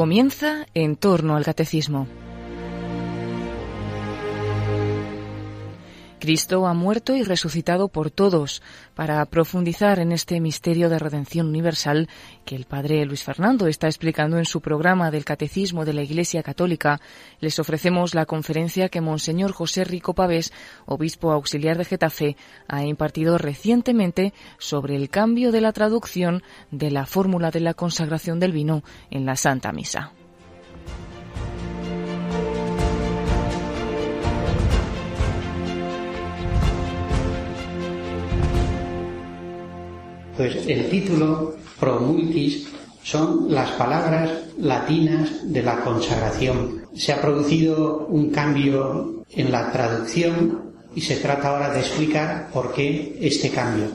Comienza en torno al catecismo. Cristo ha muerto y resucitado por todos para profundizar en este misterio de redención universal que el padre Luis Fernando está explicando en su programa del Catecismo de la Iglesia Católica. Les ofrecemos la conferencia que Monseñor José Rico Pavés, obispo auxiliar de Getafe, ha impartido recientemente sobre el cambio de la traducción de la fórmula de la consagración del vino en la Santa Misa. Pues el título Pro Multis son las palabras latinas de la consagración. Se ha producido un cambio en la traducción y se trata ahora de explicar por qué este cambio.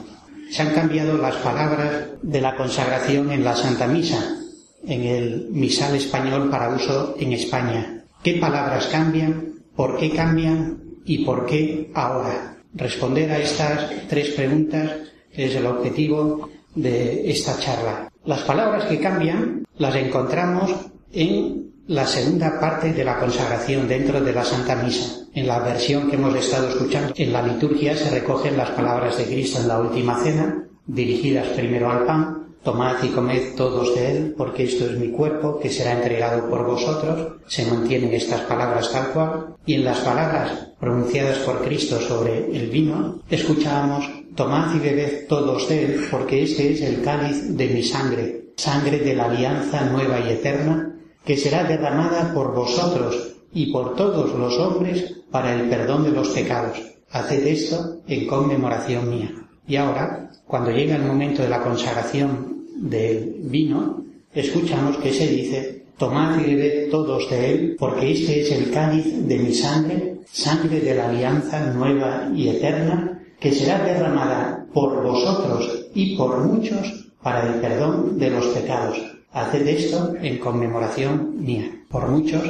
Se han cambiado las palabras de la consagración en la Santa Misa, en el misal español para uso en España. ¿Qué palabras cambian? ¿Por qué cambian? ¿Y por qué ahora? Responder a estas tres preguntas es el objetivo de esta charla. Las palabras que cambian las encontramos en la segunda parte de la consagración dentro de la Santa Misa. En la versión que hemos estado escuchando, en la liturgia se recogen las palabras de Cristo en la última cena, dirigidas primero al pan, Tomad y comed todos de él, porque esto es mi cuerpo, que será entregado por vosotros. Se mantienen estas palabras tal cual. Y en las palabras pronunciadas por Cristo sobre el vino, escuchábamos Tomad y bebed todos de él, porque este es el cáliz de mi sangre, sangre de la alianza nueva y eterna, que será derramada por vosotros y por todos los hombres para el perdón de los pecados. Haced esto en conmemoración mía. Y ahora, cuando llega el momento de la consagración del vino, escuchamos que se dice, tomad y bebed todos de él, porque este es el cáliz de mi sangre, sangre de la alianza nueva y eterna, que será derramada por vosotros y por muchos para el perdón de los pecados. Haced esto en conmemoración mía. Por muchos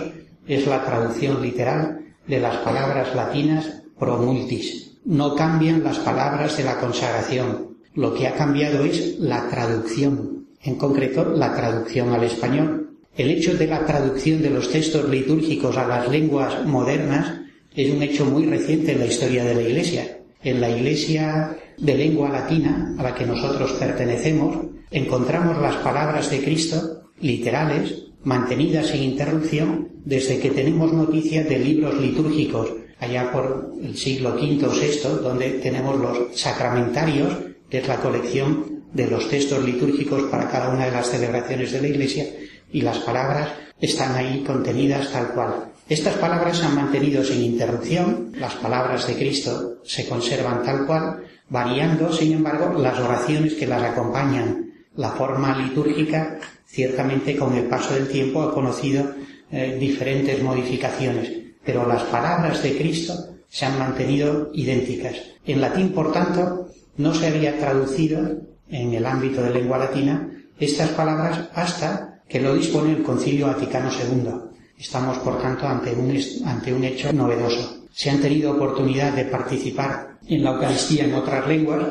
es la traducción literal de las palabras latinas pro multis. No cambian las palabras de la consagración. Lo que ha cambiado es la traducción, en concreto la traducción al español. El hecho de la traducción de los textos litúrgicos a las lenguas modernas es un hecho muy reciente en la historia de la Iglesia. En la Iglesia de lengua latina a la que nosotros pertenecemos, encontramos las palabras de Cristo literales, mantenidas sin interrupción, desde que tenemos noticia de libros litúrgicos, allá por el siglo V o VI, donde tenemos los sacramentarios, que es la colección de los textos litúrgicos para cada una de las celebraciones de la Iglesia, y las palabras están ahí contenidas tal cual. Estas palabras se han mantenido sin interrupción, las palabras de Cristo se conservan tal cual, variando, sin embargo, las oraciones que las acompañan. La forma litúrgica, ciertamente con el paso del tiempo, ha conocido eh, diferentes modificaciones, pero las palabras de Cristo se han mantenido idénticas. En latín, por tanto, no se había traducido en el ámbito de lengua latina estas palabras hasta que lo dispone el Concilio Vaticano II. Estamos, por tanto, ante un, ante un hecho novedoso. Si han tenido oportunidad de participar en la Eucaristía en otras lenguas,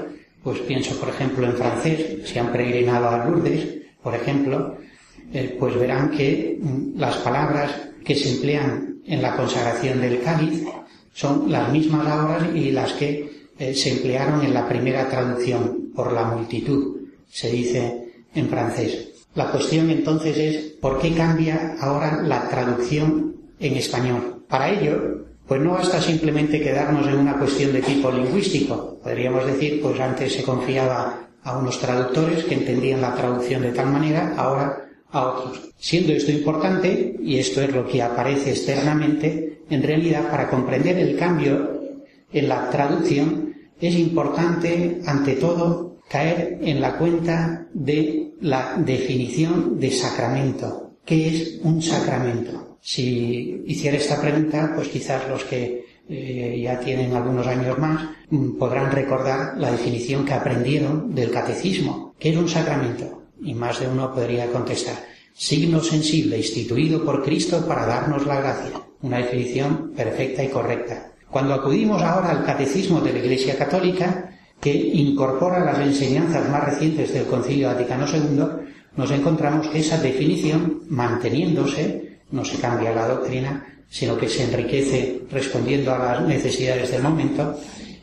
pues pienso, por ejemplo, en francés, si han peregrinado a Lourdes, por ejemplo, eh, pues verán que mm, las palabras que se emplean en la consagración del cáliz son las mismas ahora y las que eh, se emplearon en la primera traducción por la multitud, se dice en francés. La cuestión entonces es ¿por qué cambia ahora la traducción en español? Para ello, pues no basta simplemente quedarnos en una cuestión de tipo lingüístico. Podríamos decir, pues antes se confiaba a unos traductores que entendían la traducción de tal manera, ahora a otros. Siendo esto importante, y esto es lo que aparece externamente, en realidad para comprender el cambio en la traducción es importante, ante todo, caer en la cuenta de la definición de sacramento. ¿Qué es un sacramento? Si hiciera esta pregunta, pues quizás los que eh, ya tienen algunos años más mm, podrán recordar la definición que aprendieron del catecismo. ¿Qué es un sacramento? Y más de uno podría contestar. Signo sensible instituido por Cristo para darnos la gracia. Una definición perfecta y correcta. Cuando acudimos ahora al catecismo de la Iglesia Católica, que incorpora las enseñanzas más recientes del Concilio Vaticano II, nos encontramos que esa definición, manteniéndose, no se cambia la doctrina, sino que se enriquece respondiendo a las necesidades del momento,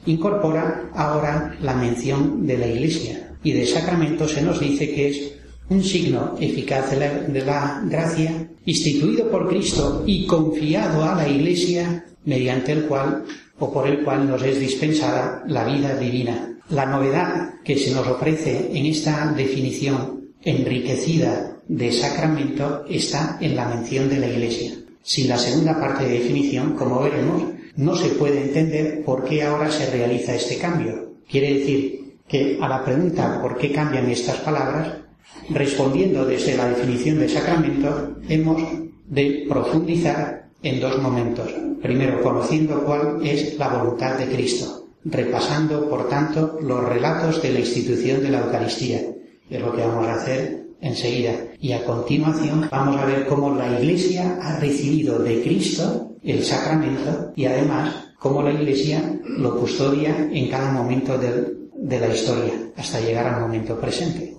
incorpora ahora la mención de la Iglesia. Y de sacramento se nos dice que es un signo eficaz de la, gracia instituido por Cristo y confiado a la Iglesia mediante el cual o por el cual nos es dispensada la vida divina. La novedad que se nos ofrece en esta definición enriquecida de sacramento está en la mención de la Iglesia. Sin la segunda parte de definición, como veremos, no se puede entender por qué ahora se realiza este cambio. Quiere decir que a la pregunta por qué cambian estas palabras, respondiendo desde la definición de sacramento, hemos de profundizar en dos momentos. Primero, conociendo cuál es la voluntad de Cristo, repasando, por tanto, los relatos de la institución de la Eucaristía. Es lo que vamos a hacer enseguida. Y a continuación vamos a ver cómo la Iglesia ha recibido de Cristo el sacramento y además cómo la Iglesia lo custodia en cada momento de la historia hasta llegar al momento presente.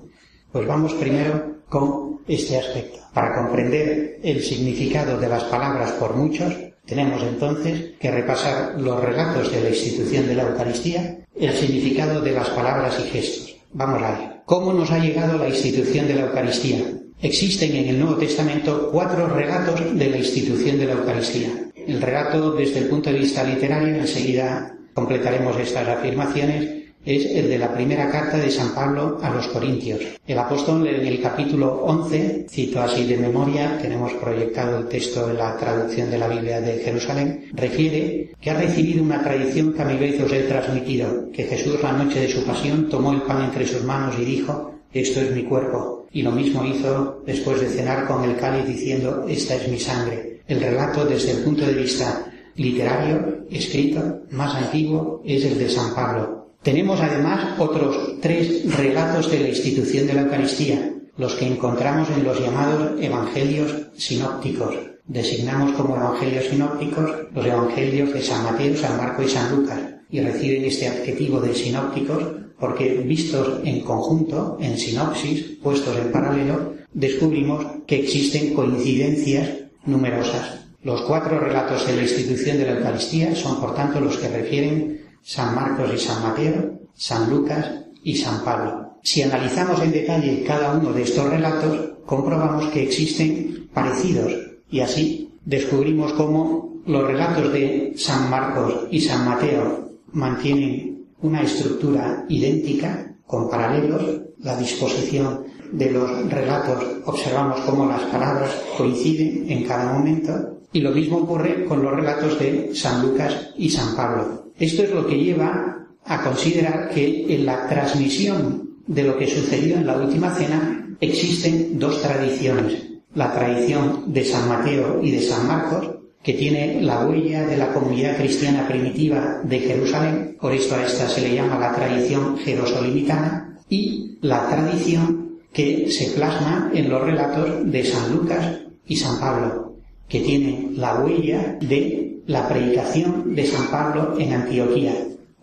Pues vamos primero con este aspecto. Para comprender el significado de las palabras por muchos, tenemos entonces que repasar los relatos de la institución de la Eucaristía, el significado de las palabras y gestos. Vamos a ver. ¿Cómo nos ha llegado la institución de la Eucaristía? Existen en el Nuevo Testamento cuatro relatos de la institución de la Eucaristía. El relato desde el punto de vista literario, enseguida completaremos estas afirmaciones, es el de la primera carta de San Pablo a los Corintios. El apóstol en el capítulo 11, cito así de memoria, tenemos proyectado el texto de la traducción de la Biblia de Jerusalén, refiere que ha recibido una tradición que a mi vez os he transmitido, que Jesús la noche de su pasión tomó el pan entre sus manos y dijo, esto es mi cuerpo. Y lo mismo hizo después de cenar con el cáliz diciendo, esta es mi sangre. El relato desde el punto de vista literario, escrito, más antiguo, es el de San Pablo, tenemos además otros tres relatos de la institución de la Eucaristía, los que encontramos en los llamados evangelios sinópticos. Designamos como evangelios sinópticos los evangelios de San Mateo, San Marco y San Lucas, y reciben este adjetivo de sinópticos porque vistos en conjunto, en sinopsis, puestos en paralelo, descubrimos que existen coincidencias numerosas. Los cuatro relatos de la institución de la Eucaristía son, por tanto, los que refieren San Marcos y San Mateo, San Lucas y San Pablo. Si analizamos en detalle cada uno de estos relatos, comprobamos que existen parecidos y así descubrimos cómo los relatos de San Marcos y San Mateo mantienen una estructura idéntica, con paralelos, la disposición de los relatos, observamos cómo las palabras coinciden en cada momento, y lo mismo ocurre con los relatos de San Lucas y San Pablo. Esto es lo que lleva a considerar que en la transmisión de lo que sucedió en la última cena existen dos tradiciones. La tradición de San Mateo y de San Marcos, que tiene la huella de la comunidad cristiana primitiva de Jerusalén, por esto a esta se le llama la tradición jerosolimitana, y la tradición que se plasma en los relatos de San Lucas y San Pablo, que tiene la huella de la predicación de San Pablo en Antioquía.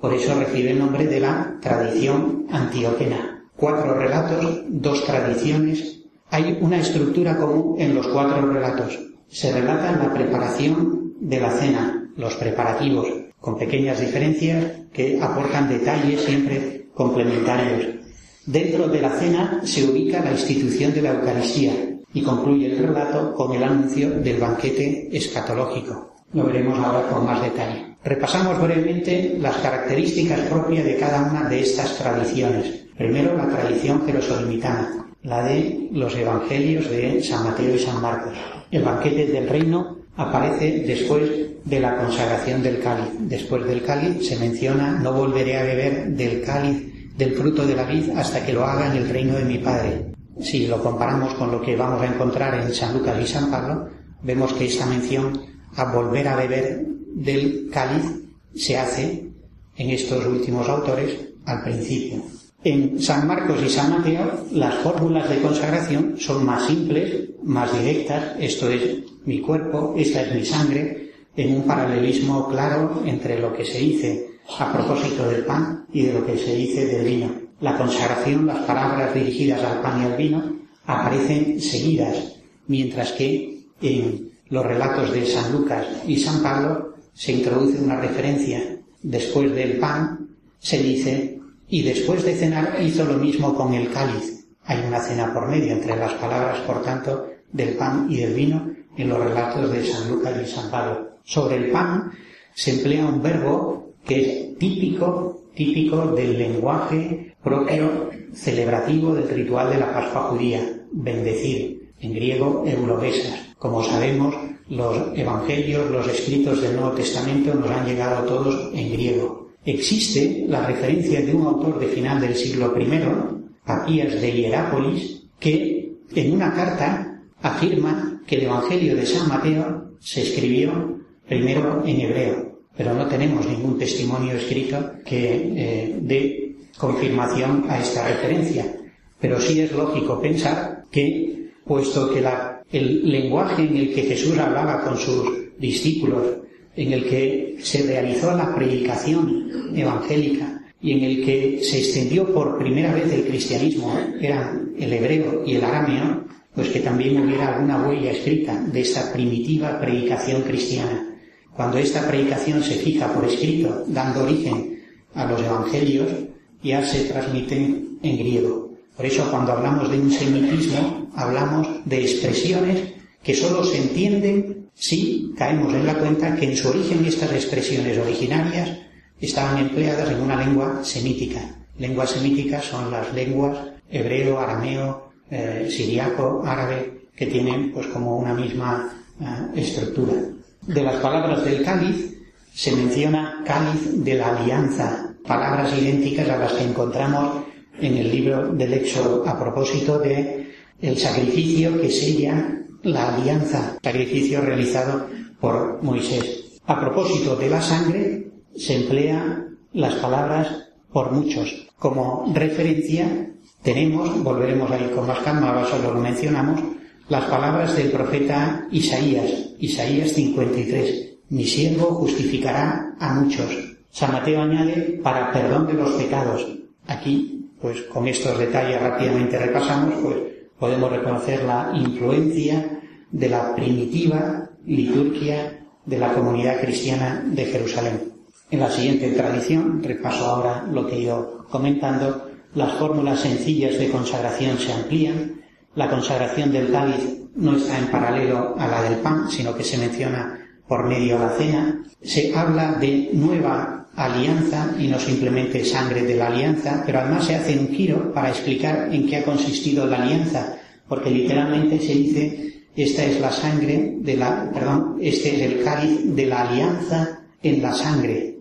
Por eso recibe el nombre de la tradición antioquena. Cuatro relatos, dos tradiciones. Hay una estructura común en los cuatro relatos. Se relata la preparación de la cena, los preparativos, con pequeñas diferencias que aportan detalles siempre complementarios. Dentro de la cena se ubica la institución de la Eucaristía y concluye el relato con el anuncio del banquete escatológico. Lo veremos ahora con más detalle. Repasamos brevemente las características propias de cada una de estas tradiciones. Primero, la tradición jerosolimitana, la de los evangelios de San Mateo y San Marcos. El banquete del reino aparece después de la consagración del cáliz. Después del cáliz se menciona no volveré a beber del cáliz del fruto de la vid hasta que lo haga en el reino de mi Padre. Si lo comparamos con lo que vamos a encontrar en San Lucas y San Pablo, vemos que esta mención a volver a beber del cáliz se hace en estos últimos autores al principio. En San Marcos y San Mateo las fórmulas de consagración son más simples, más directas, esto es mi cuerpo, esta es mi sangre, en un paralelismo claro entre lo que se dice a propósito del pan y de lo que se dice del vino. La consagración, las palabras dirigidas al pan y al vino, aparecen seguidas, mientras que en los relatos de San Lucas y San Pablo se introduce una referencia. Después del pan se dice, y después de cenar hizo lo mismo con el cáliz. Hay una cena por medio entre las palabras, por tanto, del pan y del vino en los relatos de San Lucas y San Pablo. Sobre el pan se emplea un verbo que es típico, típico del lenguaje propio celebrativo del ritual de la Pascua judía, bendecir, en griego eulogesas. Como sabemos, los evangelios, los escritos del Nuevo Testamento nos han llegado todos en griego. Existe la referencia de un autor de final del siglo I, Papías de Hierápolis, que en una carta afirma que el Evangelio de San Mateo se escribió primero en hebreo, pero no tenemos ningún testimonio escrito que eh, dé confirmación a esta referencia. Pero sí es lógico pensar que, puesto que el lenguaje en el que Jesús hablaba con sus discípulos, en el que se realizó la predicación evangélica y en el que se extendió por primera vez el cristianismo, eran el hebreo y el arameo, pues que también hubiera alguna huella escrita de esta primitiva predicación cristiana. Cuando esta predicación se fija por escrito, dando origen a los evangelios, ya se transmiten en griego. Por eso cuando hablamos de un semitismo, hablamos de expresiones que sólo se entienden si caemos en la cuenta que en su origen estas expresiones originarias estaban empleadas en una lengua semítica. Lenguas semíticas son las lenguas hebreo, arameo, eh, siriaco, árabe, que tienen pues como una misma eh, estructura. De las palabras del cáliz se menciona cáliz de la alianza, palabras idénticas a las que encontramos en el libro del Éxodo a propósito de el sacrificio que sella la alianza, sacrificio realizado por Moisés. A propósito de la sangre, se emplea las palabras por muchos. Como referencia tenemos, volveremos a ir con más calma, solo lo mencionamos, las palabras del profeta Isaías, Isaías 53. Mi siervo justificará a muchos. San Mateo añade para perdón de los pecados. Aquí, pues con estos detalles rápidamente repasamos, pues podemos reconocer la influencia de la primitiva liturgia de la comunidad cristiana de Jerusalén. En la siguiente tradición, repaso ahora lo que he ido comentando, las fórmulas sencillas de consagración se amplían, la consagración del cáliz no está en paralelo a la del pan, sino que se menciona por medio de la cena, se habla de nueva alianza y no simplemente sangre de la alianza, pero además se hace un giro para explicar en qué ha consistido la alianza, porque literalmente se dice esta es la sangre de la, perdón, este es el cáliz de la alianza en la sangre.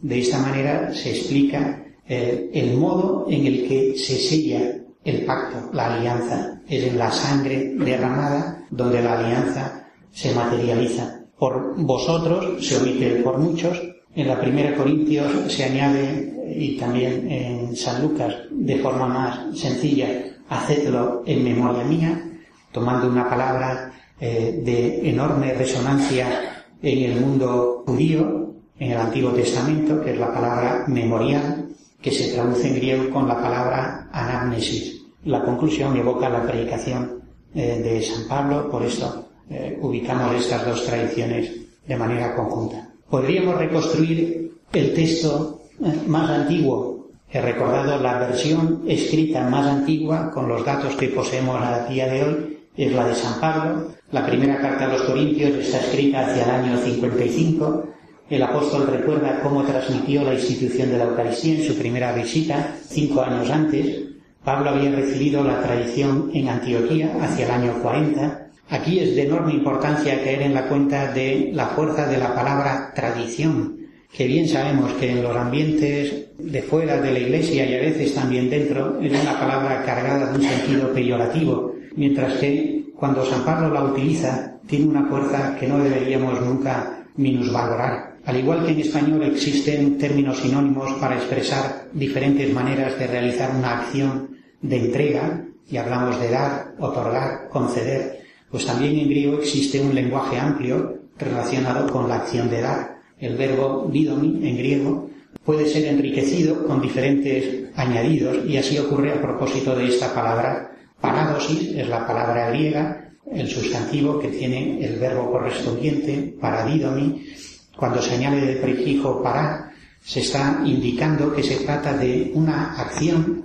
De esta manera se explica eh, el modo en el que se sella el pacto, la alianza. Es en la sangre derramada donde la alianza se materializa. Por vosotros se omite por muchos. En la primera Corintios se añade, y también en San Lucas, de forma más sencilla, hacedlo en memoria mía, tomando una palabra eh, de enorme resonancia en el mundo judío, en el Antiguo Testamento, que es la palabra memorial, que se traduce en griego con la palabra anamnesis. La conclusión evoca la predicación eh, de San Pablo, por esto eh, ubicamos estas dos tradiciones de manera conjunta. Podríamos reconstruir el texto eh, más antiguo. He recordado la versión escrita más antigua con los datos que poseemos a día de hoy, es la de San Pablo. La primera carta a los Corintios está escrita hacia el año 55 el apóstol recuerda cómo transmitió la institución de la Eucaristía en su primera visita, cinco años antes. Pablo había recibido la tradición en Antioquía hacia el año 40. Aquí es de enorme importancia caer en la cuenta de la fuerza de la palabra tradición, que bien sabemos que en los ambientes de fuera de la iglesia y a veces también dentro es una palabra cargada de un sentido peyorativo, mientras que cuando San Pablo la utiliza tiene una fuerza que no deberíamos nunca minusvalorar. Al igual que en español existen términos sinónimos para expresar diferentes maneras de realizar una acción de entrega, y hablamos de dar, otorgar, conceder, pues también en griego existe un lenguaje amplio relacionado con la acción de dar. El verbo didomi en griego puede ser enriquecido con diferentes añadidos y así ocurre a propósito de esta palabra paradosis, es la palabra griega, el sustantivo que tiene el verbo correspondiente, paradidomi, cuando se añade el prefijo para, se está indicando que se trata de una acción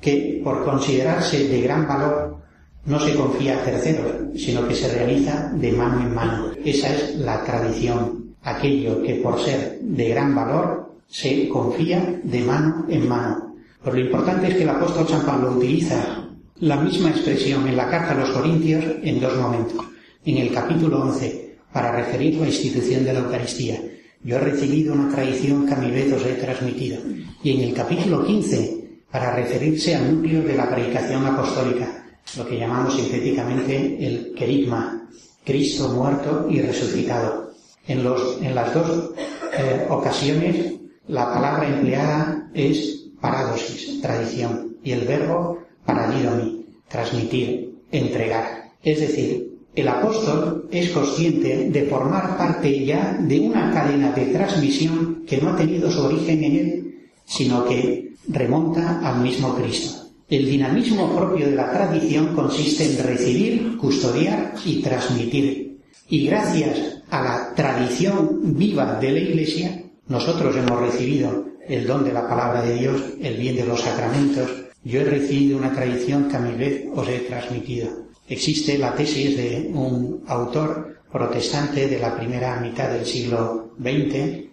que, por considerarse de gran valor, no se confía a terceros, sino que se realiza de mano en mano. Esa es la tradición, aquello que por ser de gran valor se confía de mano en mano. Pero lo importante es que el apóstol San Pablo utiliza la misma expresión en la carta a los Corintios en dos momentos. En el capítulo 11, para referir la institución de la Eucaristía. Yo he recibido una tradición que a mi vez os he transmitido. Y en el capítulo 15, para referirse al núcleo de la predicación apostólica, lo que llamamos sintéticamente el querigma, Cristo muerto y resucitado. En, los, en las dos eh, ocasiones la palabra empleada es paradosis, tradición, y el verbo paradidomi, transmitir, entregar. Es decir, el apóstol es consciente de formar parte ya de una cadena de transmisión que no ha tenido su origen en él, sino que remonta al mismo Cristo. El dinamismo propio de la tradición consiste en recibir, custodiar y transmitir. Y gracias a la tradición viva de la Iglesia, nosotros hemos recibido el don de la palabra de Dios, el bien de los sacramentos. Yo he recibido una tradición que a mi vez os he transmitido. Existe la tesis de un autor protestante de la primera mitad del siglo XX, eh,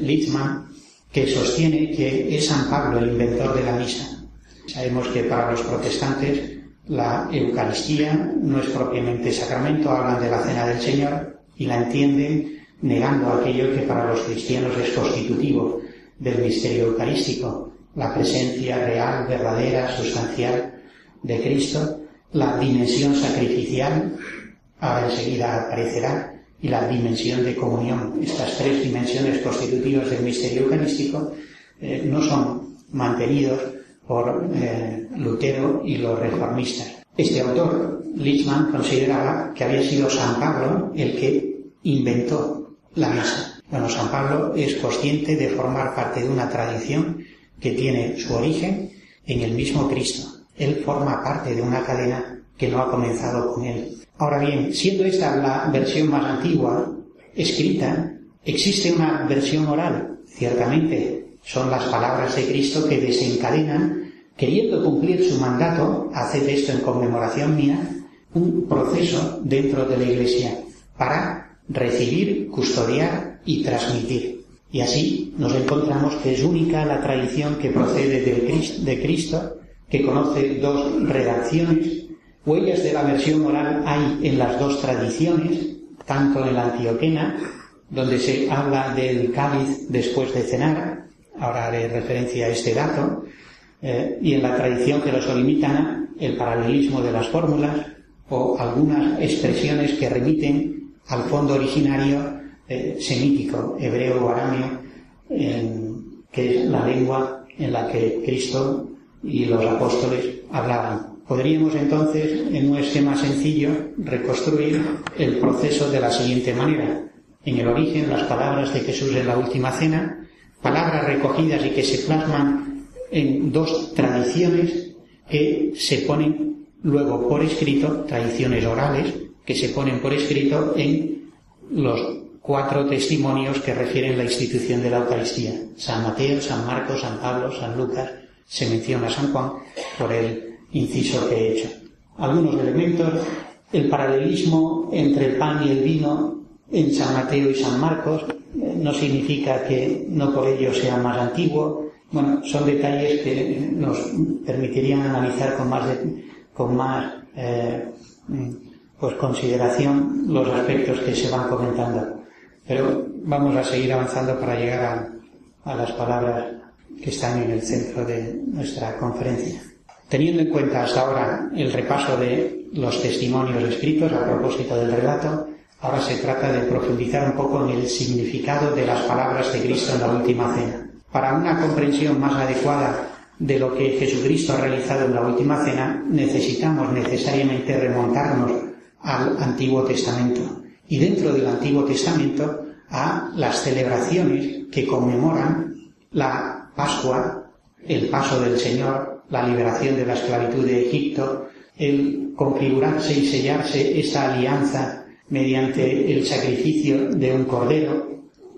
Litzmann, que sostiene que es San Pablo el inventor de la misa. Sabemos que para los protestantes la Eucaristía no es propiamente sacramento, hablan de la cena del Señor y la entienden negando aquello que para los cristianos es constitutivo del misterio eucarístico, la presencia real, verdadera, sustancial de Cristo, la dimensión sacrificial, ahora enseguida aparecerá, y la dimensión de comunión. Estas tres dimensiones constitutivas del misterio eucarístico eh, no son mantenidos por eh, Lutero y los reformistas. Este autor, Lichmann, consideraba que había sido San Pablo el que inventó la misa. Bueno, San Pablo es consciente de formar parte de una tradición que tiene su origen en el mismo Cristo. Él forma parte de una cadena que no ha comenzado con él. Ahora bien, siendo esta la versión más antigua, escrita, existe una versión oral. Ciertamente, son las palabras de Cristo que desencadenan, queriendo cumplir su mandato, haced esto en conmemoración mía, un proceso dentro de la Iglesia para recibir, custodiar y transmitir. Y así nos encontramos que es única la tradición que procede de Cristo, que conoce dos redacciones. Huellas de la versión oral hay en las dos tradiciones, tanto en la antioquena, donde se habla del cáliz después de cenar, ahora haré referencia a este dato, eh, y en la tradición jerosolimítana, el paralelismo de las fórmulas o algunas expresiones que remiten al fondo originario eh, semítico, hebreo o arameo, que es la lengua en la que Cristo y los apóstoles hablaban. Podríamos entonces, en un esquema sencillo, reconstruir el proceso de la siguiente manera. En el origen, las palabras de Jesús en la última cena, palabras recogidas y que se plasman en dos tradiciones que se ponen luego por escrito, tradiciones orales, que se ponen por escrito en los cuatro testimonios que refieren la institución de la Eucaristía. San Mateo, San Marcos, San Pablo, San Lucas, se menciona San Juan por el inciso que he hecho. Algunos elementos, el paralelismo entre el pan y el vino en San Mateo y San Marcos eh, no significa que no por ello sea más antiguo. Bueno, son detalles que nos permitirían analizar con más, con más eh, pues consideración los aspectos que se van comentando. Pero vamos a seguir avanzando para llegar a las palabras que están en el centro de nuestra conferencia. Teniendo en cuenta hasta ahora el repaso de los testimonios escritos a propósito del relato, ahora se trata de profundizar un poco en el significado de las palabras de Cristo en la última cena. Para una comprensión más adecuada de lo que Jesucristo ha realizado en la última cena, necesitamos necesariamente remontarnos al Antiguo Testamento. Y dentro del Antiguo Testamento a las celebraciones que conmemoran la Pascua, el paso del Señor, la liberación de la esclavitud de Egipto, el configurarse y sellarse esa alianza mediante el sacrificio de un cordero,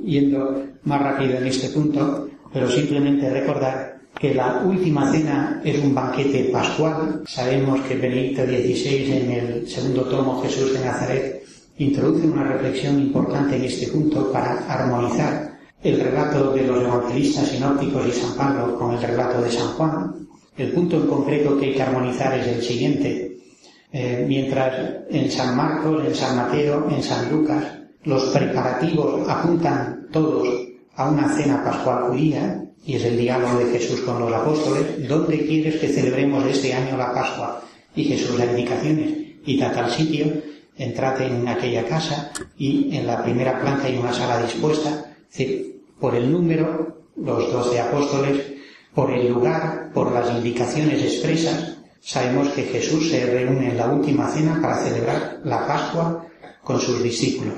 yendo más rápido en este punto, pero simplemente recordar que la última cena es un banquete pascual. Sabemos que Benedicto XVI en el segundo tomo Jesús de Nazaret introduce una reflexión importante en este punto para armonizar el relato de los evangelistas sinópticos y San Pablo con el relato de San Juan. El punto en concreto que hay que armonizar es el siguiente. Eh, mientras en San Marcos, en San Mateo, en San Lucas, los preparativos apuntan todos a una cena pascual judía, y es el diálogo de Jesús con los apóstoles, ¿dónde quieres que celebremos este año la Pascua? Y Jesús da indicaciones, y a tal sitio, entrad en aquella casa, y en la primera planta hay una sala dispuesta, por el número, los doce apóstoles, por el lugar, por las indicaciones expresas, sabemos que Jesús se reúne en la última cena para celebrar la Pascua con sus discípulos.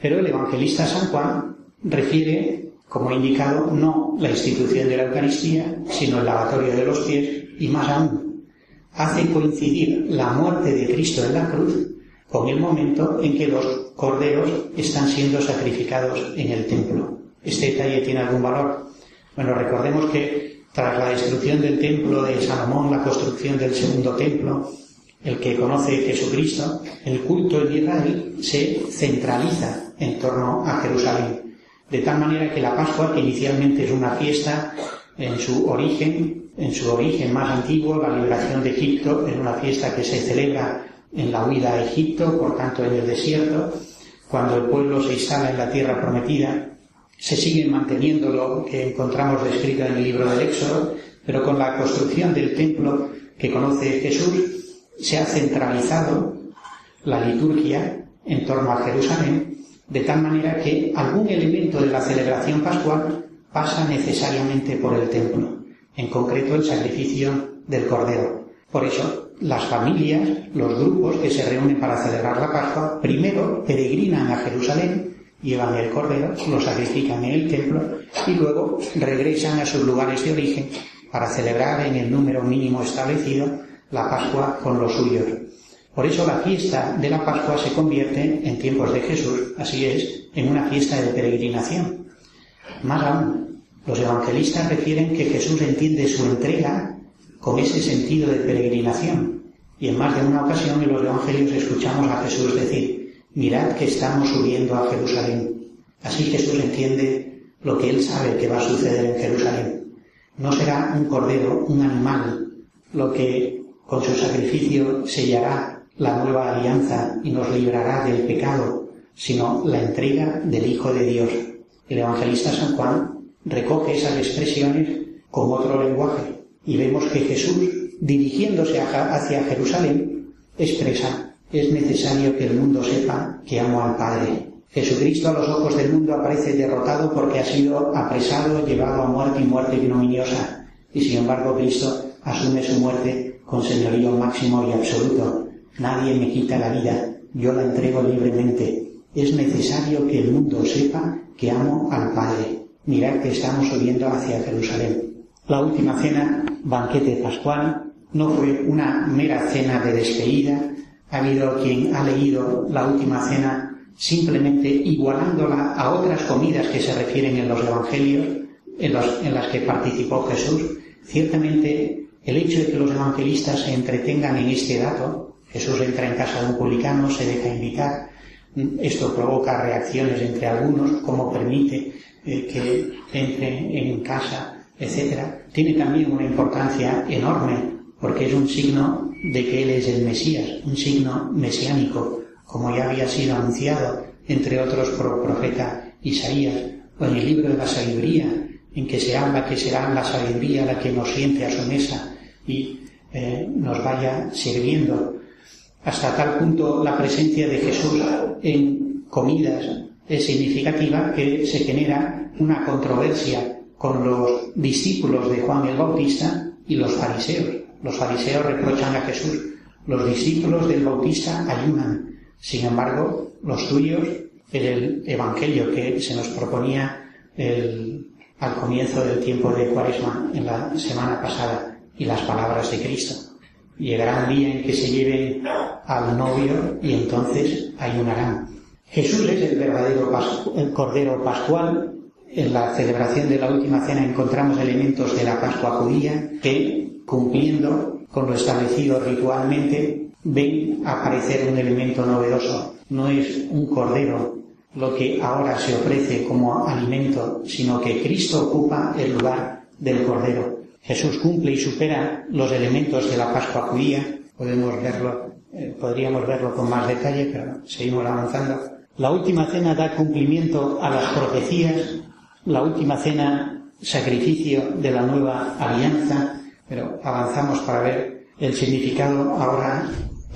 Pero el evangelista San Juan refiere, como indicado, no la institución de la Eucaristía, sino el lavatorio de los pies y más aún, hace coincidir la muerte de Cristo en la cruz con el momento en que los corderos están siendo sacrificados en el templo. Este detalle tiene algún valor. Bueno, recordemos que tras la destrucción del templo de Salomón, la construcción del segundo templo, el que conoce Jesucristo, el culto en Israel se centraliza en torno a Jerusalén. De tal manera que la Pascua, que inicialmente es una fiesta en su origen, en su origen más antiguo, la liberación de Egipto, es una fiesta que se celebra en la huida a Egipto, por tanto en el desierto, cuando el pueblo se instala en la tierra prometida, se sigue manteniendo lo que encontramos descrito en el libro del Éxodo, pero con la construcción del templo que conoce Jesús, se ha centralizado la liturgia en torno a Jerusalén, de tal manera que algún elemento de la celebración pascual pasa necesariamente por el templo, en concreto el sacrificio del Cordero. Por eso, las familias, los grupos que se reúnen para celebrar la Pascua, primero peregrinan a Jerusalén, llevan el cordero, lo sacrifican en el templo y luego regresan a sus lugares de origen para celebrar en el número mínimo establecido la Pascua con los suyos. Por eso la fiesta de la Pascua se convierte en tiempos de Jesús, así es, en una fiesta de peregrinación. Más aún, los evangelistas refieren que Jesús entiende su entrega con ese sentido de peregrinación. Y en más de una ocasión en los Evangelios escuchamos a Jesús decir, mirad que estamos subiendo a Jerusalén. Así Jesús entiende lo que él sabe que va a suceder en Jerusalén. No será un cordero, un animal, lo que con su sacrificio sellará la nueva alianza y nos librará del pecado, sino la entrega del Hijo de Dios. El evangelista San Juan recoge esas expresiones con otro lenguaje, y vemos que Jesús, dirigiéndose hacia Jerusalén, expresa, es necesario que el mundo sepa que amo al Padre. Jesucristo a los ojos del mundo aparece derrotado porque ha sido apresado, llevado a muerte y muerte ignominiosa. Y sin embargo Cristo asume su muerte con señorío máximo y absoluto. Nadie me quita la vida, yo la entrego libremente. Es necesario que el mundo sepa que amo al Padre. Mirad que estamos subiendo hacia Jerusalén. La última cena, banquete pascual, no fue una mera cena de despedida. Ha habido quien ha leído la última cena simplemente igualándola a otras comidas que se refieren en los evangelios en, en las que participó Jesús. Ciertamente, el hecho de que los evangelistas se entretengan en este dato, Jesús entra en casa de un publicano, se deja invitar, esto provoca reacciones entre algunos, como permite eh, que entre en casa etcétera, tiene también una importancia enorme porque es un signo de que Él es el Mesías, un signo mesiánico, como ya había sido anunciado, entre otros por el profeta Isaías, o en el libro de la sabiduría, en que se habla que será la sabiduría la que nos siente a su mesa y eh, nos vaya sirviendo. Hasta tal punto la presencia de Jesús en comidas es significativa que se genera una controversia con los discípulos de Juan el Bautista y los fariseos. Los fariseos reprochan a Jesús. Los discípulos del Bautista ayunan. Sin embargo, los tuyos, en el Evangelio que se nos proponía el al comienzo del tiempo de Cuaresma en la semana pasada y las palabras de Cristo. Llegará un día en que se lleven al novio y entonces ayunarán. Jesús es el verdadero el Cordero Pascual. En la celebración de la última cena encontramos elementos de la Pascua judía que, cumpliendo con lo establecido ritualmente, ven aparecer un elemento novedoso. No es un cordero lo que ahora se ofrece como alimento, sino que Cristo ocupa el lugar del cordero. Jesús cumple y supera los elementos de la Pascua judía. Podemos verlo, eh, podríamos verlo con más detalle, pero seguimos avanzando. La última cena da cumplimiento a las profecías. La última cena, sacrificio de la nueva alianza. Pero avanzamos para ver el significado ahora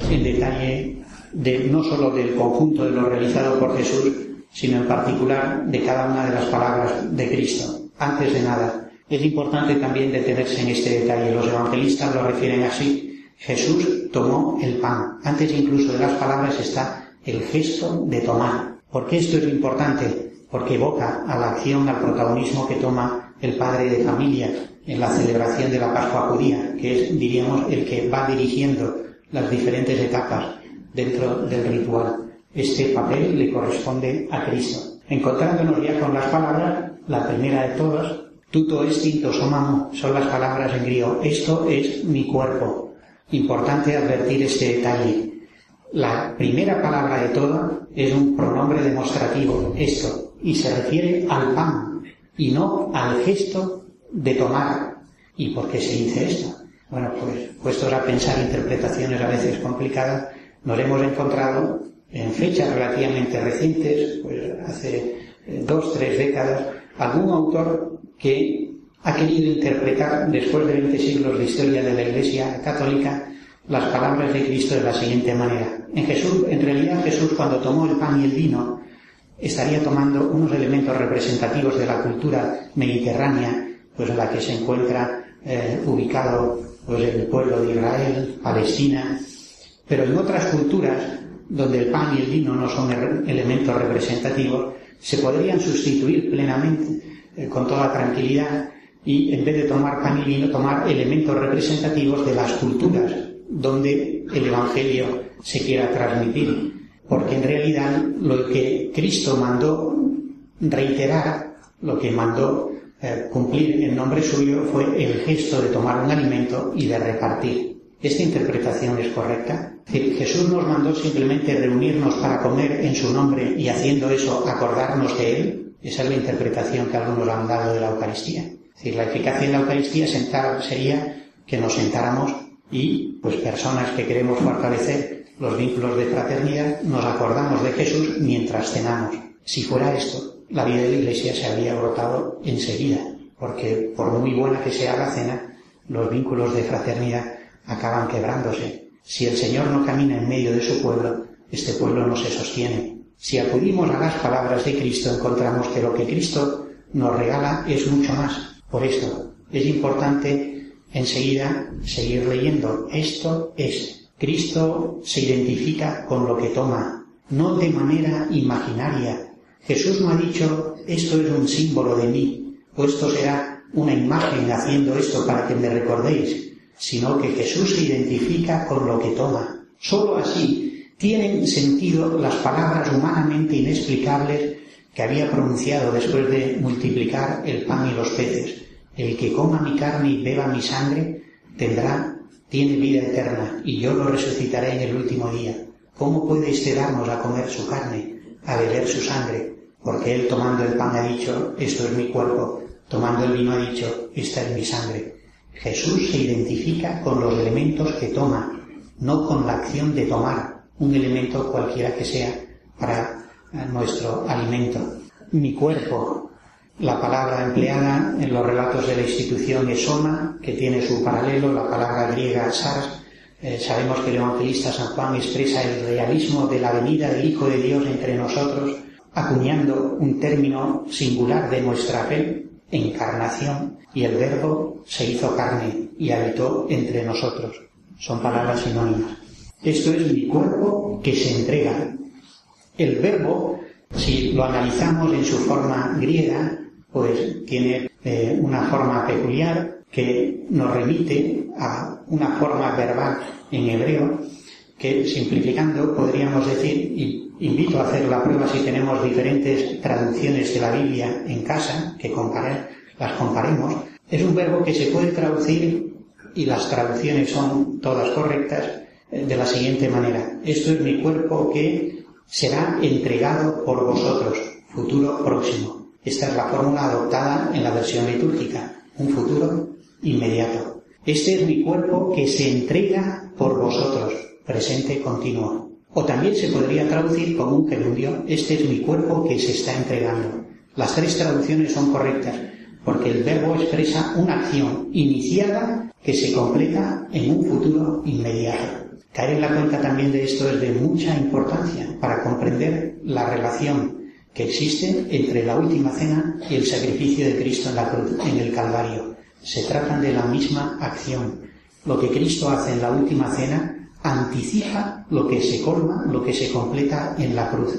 en detalle de, no solo del conjunto de lo realizado por Jesús, sino en particular de cada una de las palabras de Cristo. Antes de nada, es importante también detenerse en este detalle. Los evangelistas lo refieren así. Jesús tomó el pan. Antes incluso de las palabras está el gesto de tomar. ¿Por qué esto es importante? Porque evoca a la acción, al protagonismo que toma el padre de familia en la celebración de la Pascua judía, que es, diríamos, el que va dirigiendo las diferentes etapas dentro del ritual. Este papel le corresponde a Cristo. Encontrándonos ya con las palabras, la primera de todas, tuto estinto somamo, son las palabras en griego. Esto es mi cuerpo. Importante advertir este detalle. La primera palabra de todas es un pronombre demostrativo, esto, y se refiere al pan, y no al gesto de tomar. ¿Y por qué se dice esto? Bueno, pues puestos a pensar interpretaciones a veces complicadas, nos hemos encontrado en fechas relativamente recientes, pues hace eh, dos, tres décadas, algún autor que ha querido interpretar, después de 20 siglos de historia de la Iglesia católica, las palabras de Cristo de la siguiente manera. En Jesús, en realidad Jesús cuando tomó el pan y el vino, estaría tomando unos elementos representativos de la cultura mediterránea, pues en la que se encuentra eh, ubicado pues, el pueblo de Israel, Palestina, pero en otras culturas donde el pan y el vino no son elementos representativos, se podrían sustituir plenamente eh, con toda tranquilidad y en vez de tomar pan y vino, tomar elementos representativos de las culturas donde el Evangelio se quiera transmitir. Porque en realidad lo que Cristo mandó reiterar, lo que mandó eh, cumplir en nombre suyo fue el gesto de tomar un alimento y de repartir. ¿Esta interpretación es correcta? Jesús nos mandó simplemente reunirnos para comer en su nombre y haciendo eso acordarnos de Él. Esa es la interpretación que algunos han dado de la Eucaristía. Es decir, la eficacia en la Eucaristía sentar sería que nos sentáramos y, pues, personas que queremos fortalecer los vínculos de fraternidad, nos acordamos de Jesús mientras cenamos. Si fuera esto, la vida de la Iglesia se habría agotado enseguida, porque por muy buena que sea la cena, los vínculos de fraternidad acaban quebrándose. Si el Señor no camina en medio de su pueblo, este pueblo no se sostiene. Si acudimos a las palabras de Cristo, encontramos que lo que Cristo nos regala es mucho más. Por esto, es importante enseguida seguir leyendo. Esto es. Cristo se identifica con lo que toma, no de manera imaginaria. Jesús no ha dicho, esto es un símbolo de mí, o esto será una imagen haciendo esto para que me recordéis sino que Jesús se identifica con lo que toma. Solo así tienen sentido las palabras humanamente inexplicables que había pronunciado después de multiplicar el pan y los peces. El que coma mi carne y beba mi sangre tendrá, tiene vida eterna, y yo lo resucitaré en el último día. ¿Cómo puede este darnos a comer su carne, a beber su sangre? Porque él tomando el pan ha dicho, esto es mi cuerpo, tomando el vino ha dicho, esta es mi sangre. Jesús se identifica con los elementos que toma, no con la acción de tomar un elemento cualquiera que sea para nuestro alimento. Mi cuerpo, la palabra empleada en los relatos de la institución es soma, que tiene su paralelo, la palabra griega sars. Eh, sabemos que el evangelista San Juan expresa el realismo de la venida del Hijo de Dios entre nosotros, acuñando un término singular de nuestra fe, encarnación, y el verbo se hizo carne y habitó entre nosotros. Son palabras sinónimas. Esto es mi cuerpo que se entrega. El verbo, si lo analizamos en su forma griega, pues tiene eh, una forma peculiar que nos remite a una forma verbal en hebreo que simplificando podríamos decir, invito a hacer la prueba si tenemos diferentes traducciones de la Biblia en casa, que las comparemos, es un verbo que se puede traducir, y las traducciones son todas correctas, eh, de la siguiente manera. Esto es mi cuerpo que será entregado por vosotros, futuro próximo. Esta es la fórmula adoptada en la versión litúrgica, un futuro inmediato. Este es mi cuerpo que se entrega por vosotros, presente continuo. O también se podría traducir como un gerundio, este es mi cuerpo que se está entregando. Las tres traducciones son correctas, porque el verbo expresa una acción iniciada que se completa en un futuro inmediato. Caer en la cuenta también de esto es de mucha importancia para comprender la relación que existe entre la última cena y el sacrificio de Cristo en la cruz, en el Calvario. Se tratan de la misma acción. Lo que Cristo hace en la última cena anticipa lo que se colma, lo que se completa en la cruz.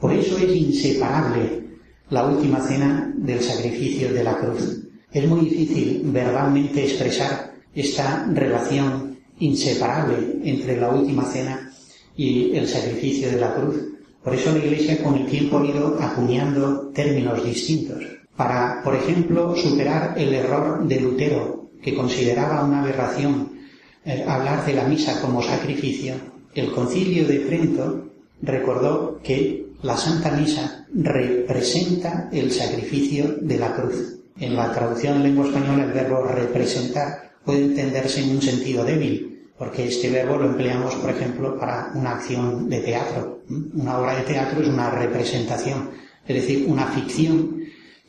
Por eso es inseparable la última cena del sacrificio de la cruz. Es muy difícil verbalmente expresar esta relación inseparable entre la última cena y el sacrificio de la cruz. Por eso la Iglesia con el tiempo ha ido acuñando términos distintos. Para, por ejemplo, superar el error de Lutero, que consideraba una aberración eh, hablar de la misa como sacrificio, el concilio de Trento recordó que la Santa Misa representa el sacrificio de la cruz. En la traducción en lengua española el verbo representar puede entenderse en un sentido débil, porque este verbo lo empleamos, por ejemplo, para una acción de teatro. Una obra de teatro es una representación, es decir, una ficción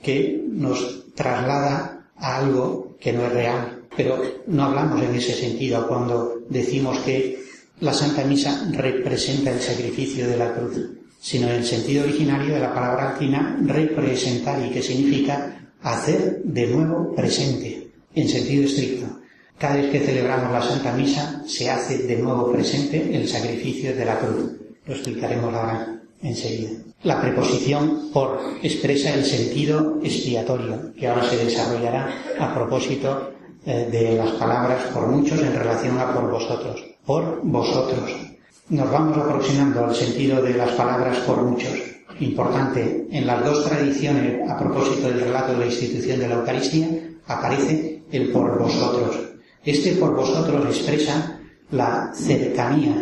que nos traslada a algo que no es real, pero no hablamos en ese sentido cuando decimos que la Santa Misa representa el sacrificio de la cruz, sino en el sentido originario de la palabra latina representar y que significa hacer de nuevo presente, en sentido estricto. Cada vez que celebramos la Santa Misa se hace de nuevo presente el sacrificio de la cruz. Lo explicaremos ahora enseguida. La preposición por expresa el sentido expiatorio, que ahora se desarrollará a propósito eh, de las palabras por muchos en relación a por vosotros. Por vosotros. Nos vamos aproximando al sentido de las palabras por muchos. Importante, en las dos tradiciones a propósito del relato de la institución de la Eucaristía aparece el por vosotros. Este por vosotros expresa la cercanía.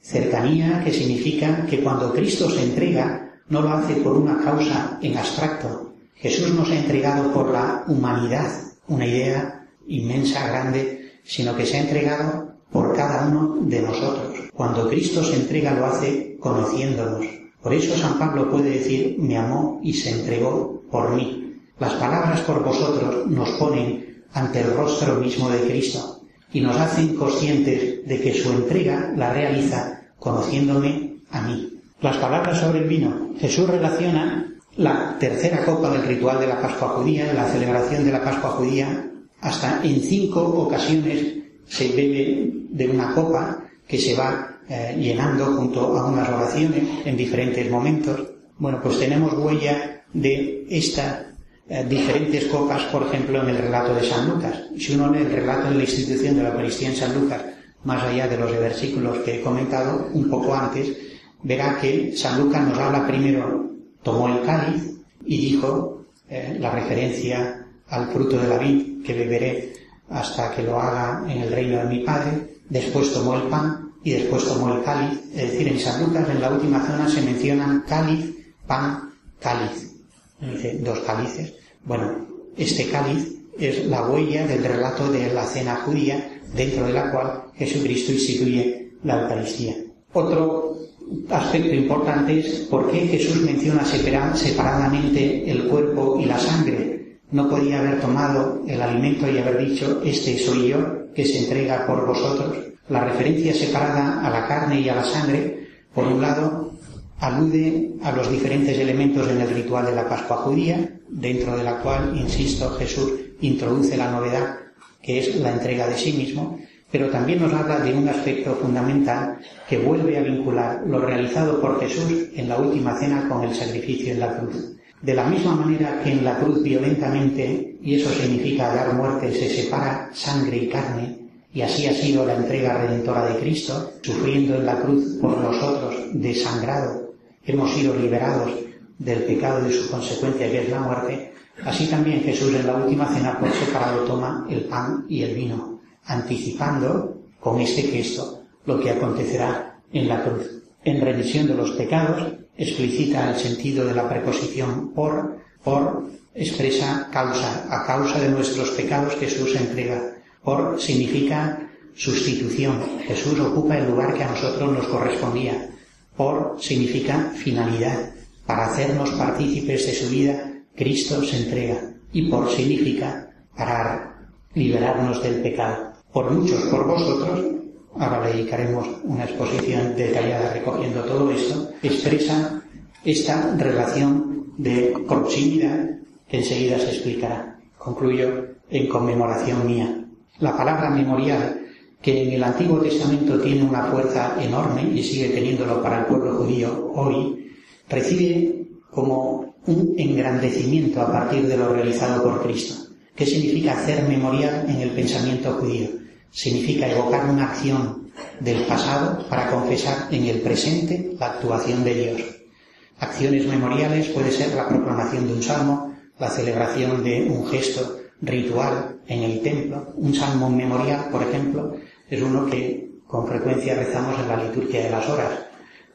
Cercanía que significa que cuando Cristo se entrega no lo hace por una causa en abstracto. Jesús nos ha entregado por la humanidad, una idea inmensa, grande, sino que se ha entregado por cada uno de nosotros. Cuando Cristo se entrega lo hace conociéndonos. Por eso San Pablo puede decir, me amó y se entregó por mí. Las palabras por vosotros nos ponen ante el rostro mismo de Cristo y nos hacen conscientes de que su entrega la realiza conociéndome a mí. Las palabras sobre el vino. Jesús relaciona la tercera copa del ritual de la Pascua judía, la celebración de la Pascua judía, hasta en cinco ocasiones se bebe de una copa que se va eh, llenando junto a unas oraciones en diferentes momentos. Bueno, pues tenemos huella de estas eh, diferentes copas, por ejemplo, en el relato de San Lucas. Si uno lee el relato de la institución de la Eucaristía en San Lucas, más allá de los versículos que he comentado un poco antes, verá que San Lucas nos habla primero, tomó el cáliz y dijo eh, la referencia al fruto de la vid que beberé hasta que lo haga en el reino de mi Padre. Después tomó el pan y después tomó el cáliz. Es decir, en San Lucas en la última zona se mencionan cáliz, pan, cáliz. Dice dos cálices. Bueno, este cáliz es la huella del relato de la cena judía dentro de la cual Jesucristo instituye la Eucaristía. Otro aspecto importante es por qué Jesús menciona separadamente el cuerpo y la sangre no podía haber tomado el alimento y haber dicho, este soy yo, que se entrega por vosotros. La referencia separada a la carne y a la sangre, por un lado, alude a los diferentes elementos en el ritual de la Pascua judía, dentro de la cual, insisto, Jesús introduce la novedad, que es la entrega de sí mismo, pero también nos habla de un aspecto fundamental que vuelve a vincular lo realizado por Jesús en la última cena con el sacrificio en la cruz. De la misma manera que en la cruz violentamente, y eso significa dar muerte, se separa sangre y carne, y así ha sido la entrega redentora de Cristo, sufriendo en la cruz por nosotros, desangrado, hemos sido liberados del pecado y de su consecuencia que es la muerte, así también Jesús en la última cena por separado toma el pan y el vino, anticipando con este gesto lo que acontecerá en la cruz. En remisión de los pecados explicita el sentido de la preposición por, por expresa causa, a causa de nuestros pecados Jesús entrega. Por significa sustitución. Jesús ocupa el lugar que a nosotros nos correspondía. Por significa finalidad. Para hacernos partícipes de su vida, Cristo se entrega. Y por significa para liberarnos del pecado. Por muchos, por vosotros, ahora dedicaremos una exposición detallada recogiendo todo esto, expresa esta relación de proximidad que enseguida se explicará. Concluyo en conmemoración mía. La palabra memorial, que en el Antiguo Testamento tiene una fuerza enorme y sigue teniéndolo para el pueblo judío hoy, recibe como un engrandecimiento a partir de lo realizado por Cristo. ¿Qué significa hacer memorial en el pensamiento judío? significa evocar una acción del pasado para confesar en el presente la actuación de Dios. Acciones memoriales puede ser la proclamación de un salmo, la celebración de un gesto ritual en el templo. Un salmo memorial, por ejemplo, es uno que con frecuencia rezamos en la liturgia de las horas.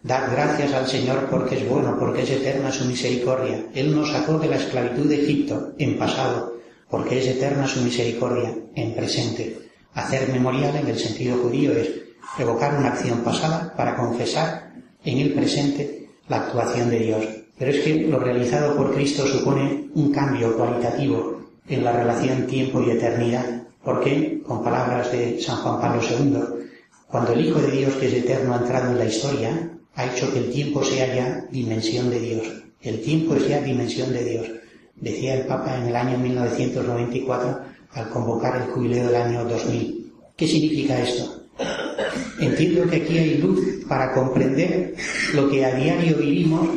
Dad gracias al Señor porque es bueno, porque es eterna su misericordia. Él nos sacó de la esclavitud de Egipto en pasado, porque es eterna su misericordia en presente. Hacer memorial en el sentido judío es evocar una acción pasada para confesar en el presente la actuación de Dios. Pero es que lo realizado por Cristo supone un cambio cualitativo en la relación tiempo y eternidad, porque, con palabras de San Juan Pablo II, cuando el Hijo de Dios que es eterno ha entrado en la historia, ha hecho que el tiempo sea ya dimensión de Dios. El tiempo es ya dimensión de Dios. Decía el Papa en el año 1994 al convocar el jubileo del año 2000. ¿Qué significa esto? Entiendo que aquí hay luz para comprender lo que a diario vivimos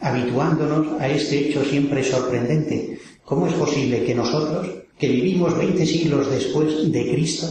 habituándonos a este hecho siempre sorprendente. ¿Cómo es posible que nosotros, que vivimos 20 siglos después de Cristo,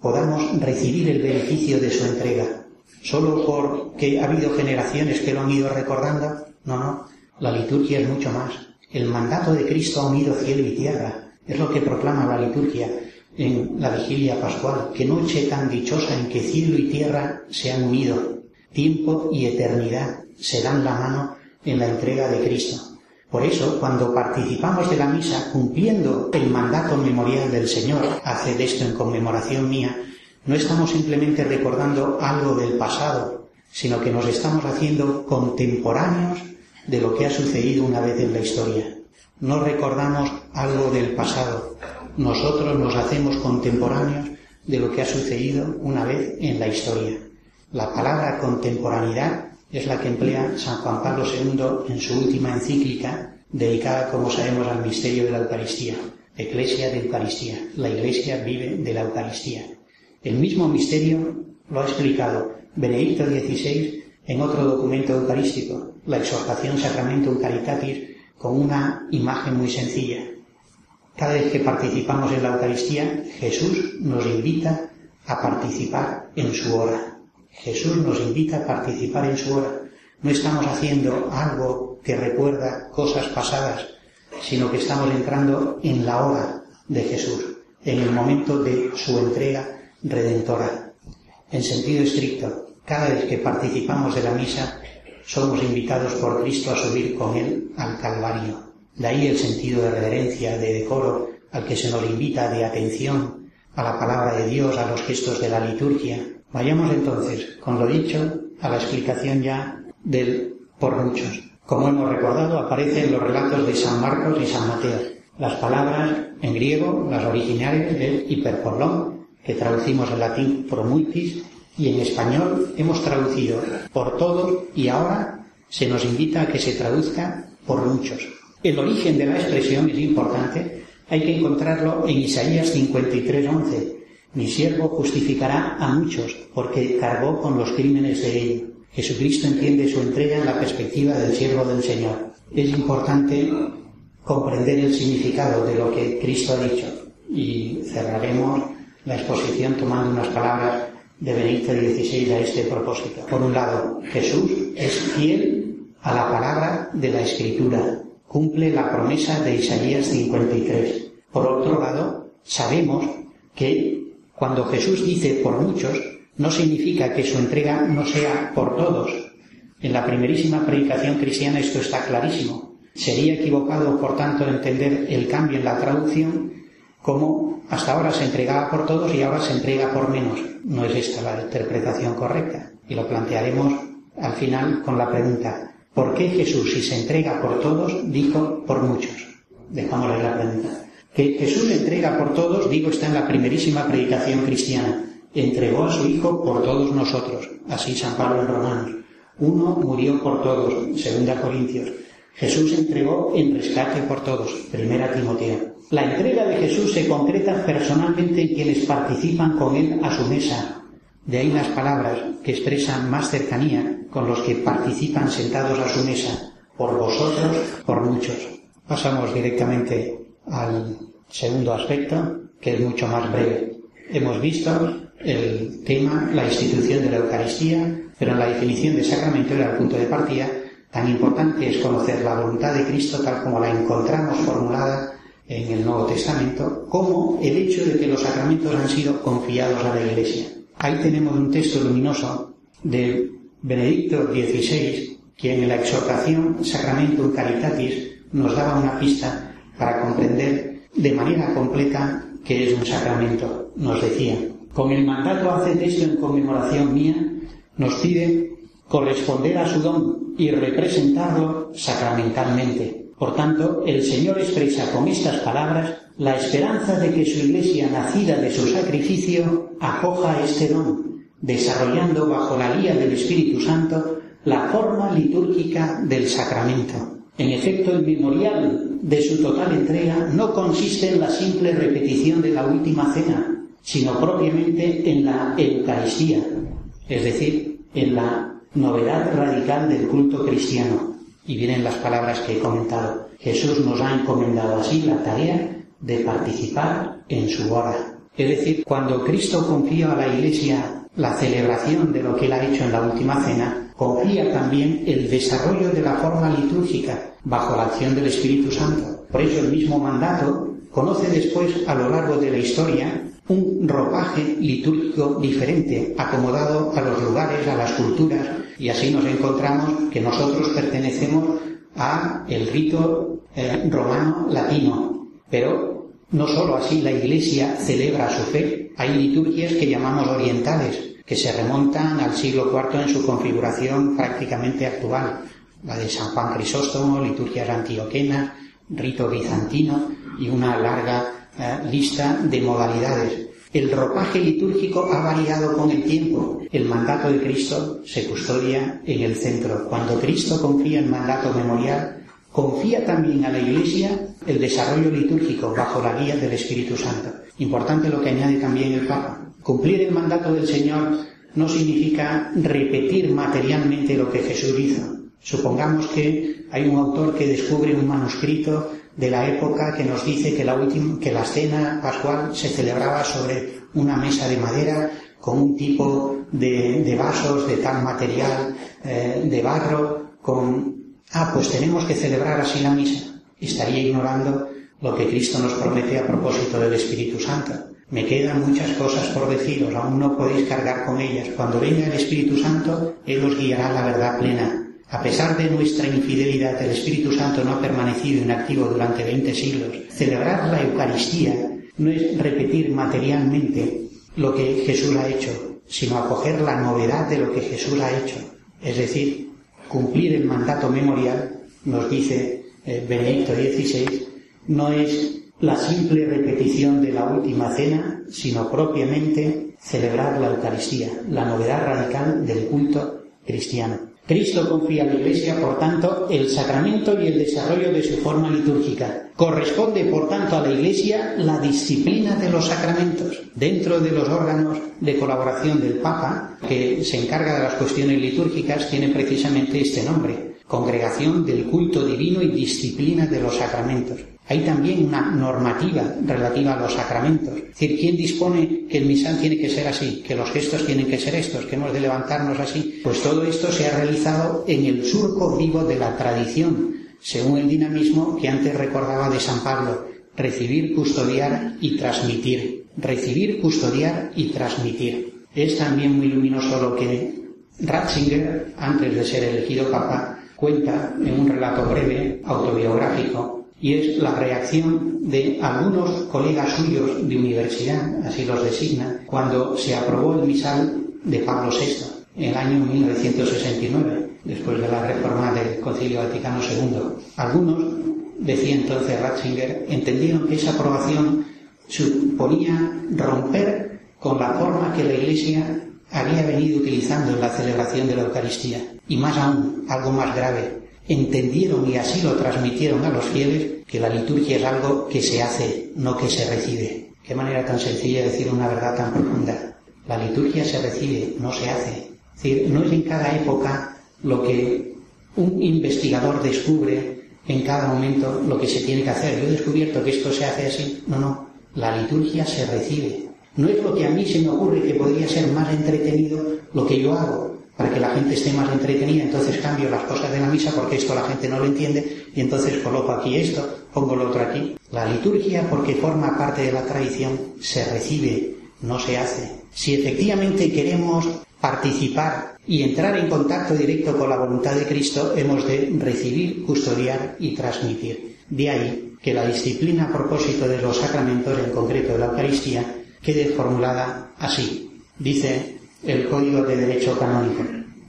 podamos recibir el beneficio de su entrega? ¿Solo porque ha habido generaciones que lo han ido recordando? No, no. La liturgia es mucho más. El mandato de Cristo ha unido cielo y tierra. Es lo que proclama la liturgia en la vigilia pascual. Que noche tan dichosa en que cielo y tierra se han unido. Tiempo y eternidad se dan la mano en la entrega de Cristo. Por eso, cuando participamos de la misa cumpliendo el mandato memorial del Señor, haced esto en conmemoración mía, no estamos simplemente recordando algo del pasado, sino que nos estamos haciendo contemporáneos de lo que ha sucedido una vez en la historia no recordamos algo del pasado. Nosotros nos hacemos contemporáneos de lo que ha sucedido una vez en la historia. La palabra contemporaneidad es la que emplea San Juan Pablo II en su última encíclica, dedicada, como sabemos, al misterio de la Eucaristía. Eclesia de Eucaristía. La Iglesia vive de la Eucaristía. El mismo misterio lo ha explicado Benedicto XVI en otro documento eucarístico, la exhortación Sacramento Caritatis con una imagen muy sencilla. Cada vez que participamos en la Eucaristía, Jesús nos invita a participar en su hora. Jesús nos invita a participar en su hora. No estamos haciendo algo que recuerda cosas pasadas, sino que estamos entrando en la hora de Jesús, en el momento de su entrega redentora. En sentido estricto, cada vez que participamos de la misa, somos invitados por Cristo a subir con Él al Calvario. De ahí el sentido de reverencia, de decoro, al que se nos invita, de atención a la palabra de Dios, a los gestos de la liturgia. Vayamos entonces, con lo dicho, a la explicación ya del por muchos. Como hemos recordado, aparece en los relatos de San Marcos y San Mateo. Las palabras en griego, las originales del hiperpolón, que traducimos en latín promuitis, y en español hemos traducido por todos y ahora se nos invita a que se traduzca por muchos. El origen de la expresión es importante, hay que encontrarlo en Isaías 53:11. Mi siervo justificará a muchos porque cargó con los crímenes de ellos. Jesucristo entiende su entrega en la perspectiva del siervo del Señor. Es importante comprender el significado de lo que Cristo ha dicho y cerraremos la exposición tomando unas palabras de Benedicto XVI a este propósito. Por un lado, Jesús es fiel a la palabra de la Escritura, cumple la promesa de Isaías 53. Por otro lado, sabemos que cuando Jesús dice por muchos, no significa que su entrega no sea por todos. En la primerísima predicación cristiana esto está clarísimo. Sería equivocado, por tanto, entender el cambio en la traducción como hasta ahora se entregaba por todos y ahora se entrega por menos. No es esta la interpretación correcta. Y lo plantearemos al final con la pregunta, ¿por qué Jesús, si se entrega por todos, dijo por muchos? Dejámosle la pregunta. Que Jesús entrega por todos, digo, está en la primerísima predicación cristiana. Entregó a su Hijo por todos nosotros. Así San Pablo en Romanos. Uno murió por todos, segunda Corintios. Jesús entregó en rescate por todos, primera Timoteo. La entrega de Jesús se concreta personalmente en quienes participan con Él a su mesa. De ahí las palabras que expresan más cercanía con los que participan sentados a su mesa, por vosotros, por muchos. Pasamos directamente al segundo aspecto, que es mucho más breve. Hemos visto el tema, la institución de la Eucaristía, pero en la definición de sacramento era el punto de partida. Tan importante es conocer la voluntad de Cristo tal como la encontramos formulada en el Nuevo Testamento, como el hecho de que los sacramentos han sido confiados a la Iglesia. Ahí tenemos un texto luminoso de Benedicto XVI, quien en la exhortación Sacramento Caritatis nos daba una pista para comprender de manera completa que es un sacramento. Nos decía, con el mandato haced esto en conmemoración mía, nos pide corresponder a su don y representarlo sacramentalmente. Por tanto, el Señor expresa con estas palabras la esperanza de que su iglesia, nacida de su sacrificio, acoja este don, desarrollando bajo la guía del Espíritu Santo la forma litúrgica del sacramento. En efecto, el memorial de su total entrega no consiste en la simple repetición de la última cena, sino propiamente en la Eucaristía, es decir, en la novedad radical del culto cristiano. Y vienen las palabras que he comentado. Jesús nos ha encomendado así la tarea de participar en su hora. Es decir, cuando Cristo confía a la Iglesia la celebración de lo que él ha hecho en la última cena, confía también el desarrollo de la forma litúrgica bajo la acción del Espíritu Santo. Por eso el mismo mandato conoce después a lo largo de la historia un ropaje litúrgico diferente, acomodado a los lugares, a las culturas, y así nos encontramos que nosotros pertenecemos a el rito eh, romano latino, pero no solo así la Iglesia celebra su fe, hay liturgias que llamamos orientales, que se remontan al siglo IV en su configuración prácticamente actual, la de San Juan Crisóstomo, liturgias antioquenas, rito bizantino y una larga eh, lista de modalidades. El ropaje litúrgico ha variado con el tiempo. El mandato de Cristo se custodia en el centro. Cuando Cristo confía el mandato memorial, confía también a la Iglesia el desarrollo litúrgico bajo la guía del Espíritu Santo. Importante lo que añade también el Papa. Cumplir el mandato del Señor no significa repetir materialmente lo que Jesús hizo. Supongamos que hay un autor que descubre un manuscrito de la época que nos dice que la, última, que la cena pascual se celebraba sobre una mesa de madera con un tipo de, vasos de tal material, eh, de barro, con... Ah, pues tenemos que celebrar así la misa. Estaría ignorando lo que Cristo nos promete a propósito del Espíritu Santo. Me quedan muchas cosas por deciros, aún no podéis cargar con ellas. Cuando venga el Espíritu Santo, Él os guiará la verdad plena. A pesar de nuestra infidelidad, el Espíritu Santo no ha permanecido inactivo durante veinte siglos. Celebrar la Eucaristía no es repetir materialmente lo que Jesús ha hecho, sino acoger la novedad de lo que Jesús ha hecho. Es decir, cumplir el mandato memorial, nos dice eh, Benedicto XVI, no es la simple repetición de la última cena, sino propiamente celebrar la Eucaristía, la novedad radical del culto cristiano. Cristo confía a la Iglesia, por tanto, el sacramento y el desarrollo de su forma litúrgica. Corresponde, por tanto, a la Iglesia la disciplina de los sacramentos. Dentro de los órganos de colaboración del Papa, que se encarga de las cuestiones litúrgicas, tiene precisamente este nombre, Congregación del Culto Divino y Disciplina de los Sacramentos. Hay también una normativa relativa a los sacramentos. Es decir, ¿quién dispone que el misal tiene que ser así, que los gestos tienen que ser estos, que hemos de levantarnos así? Pues todo esto se ha realizado en el surco vivo de la tradición, según el dinamismo que antes recordaba de San Pablo. Recibir, custodiar y transmitir. Recibir, custodiar y transmitir. Es también muy luminoso lo que Ratzinger, antes de ser elegido papa, cuenta en un relato breve, autobiográfico, y es la reacción de algunos colegas suyos de universidad, así los designa, cuando se aprobó el misal de Pablo VI en el año 1969, después de la reforma del Concilio Vaticano II. Algunos, decía entonces Ratzinger, entendieron que esa aprobación suponía romper con la forma que la Iglesia había venido utilizando en la celebración de la Eucaristía. Y más aún, algo más grave, entendieron y así lo transmitieron a los fieles que la liturgia es algo que se hace, no que se recibe. Qué manera tan sencilla de decir una verdad tan profunda. La liturgia se recibe, no se hace. Es decir, no es en cada época lo que un investigador descubre en cada momento lo que se tiene que hacer. Yo he descubierto que esto se hace así. No, no. La liturgia se recibe. No es lo que a mí se me ocurre que podría ser más entretenido lo que yo hago para que la gente esté más entretenida, entonces cambio las cosas de la misa porque esto la gente no lo entiende y entonces coloco aquí esto, pongo lo otro aquí. La liturgia, porque forma parte de la tradición, se recibe, no se hace. Si efectivamente queremos participar y entrar en contacto directo con la voluntad de Cristo, hemos de recibir, custodiar y transmitir. De ahí que la disciplina a propósito de los sacramentos, en concreto de la Eucaristía, quede formulada así. Dice el Código de Derecho Canónico.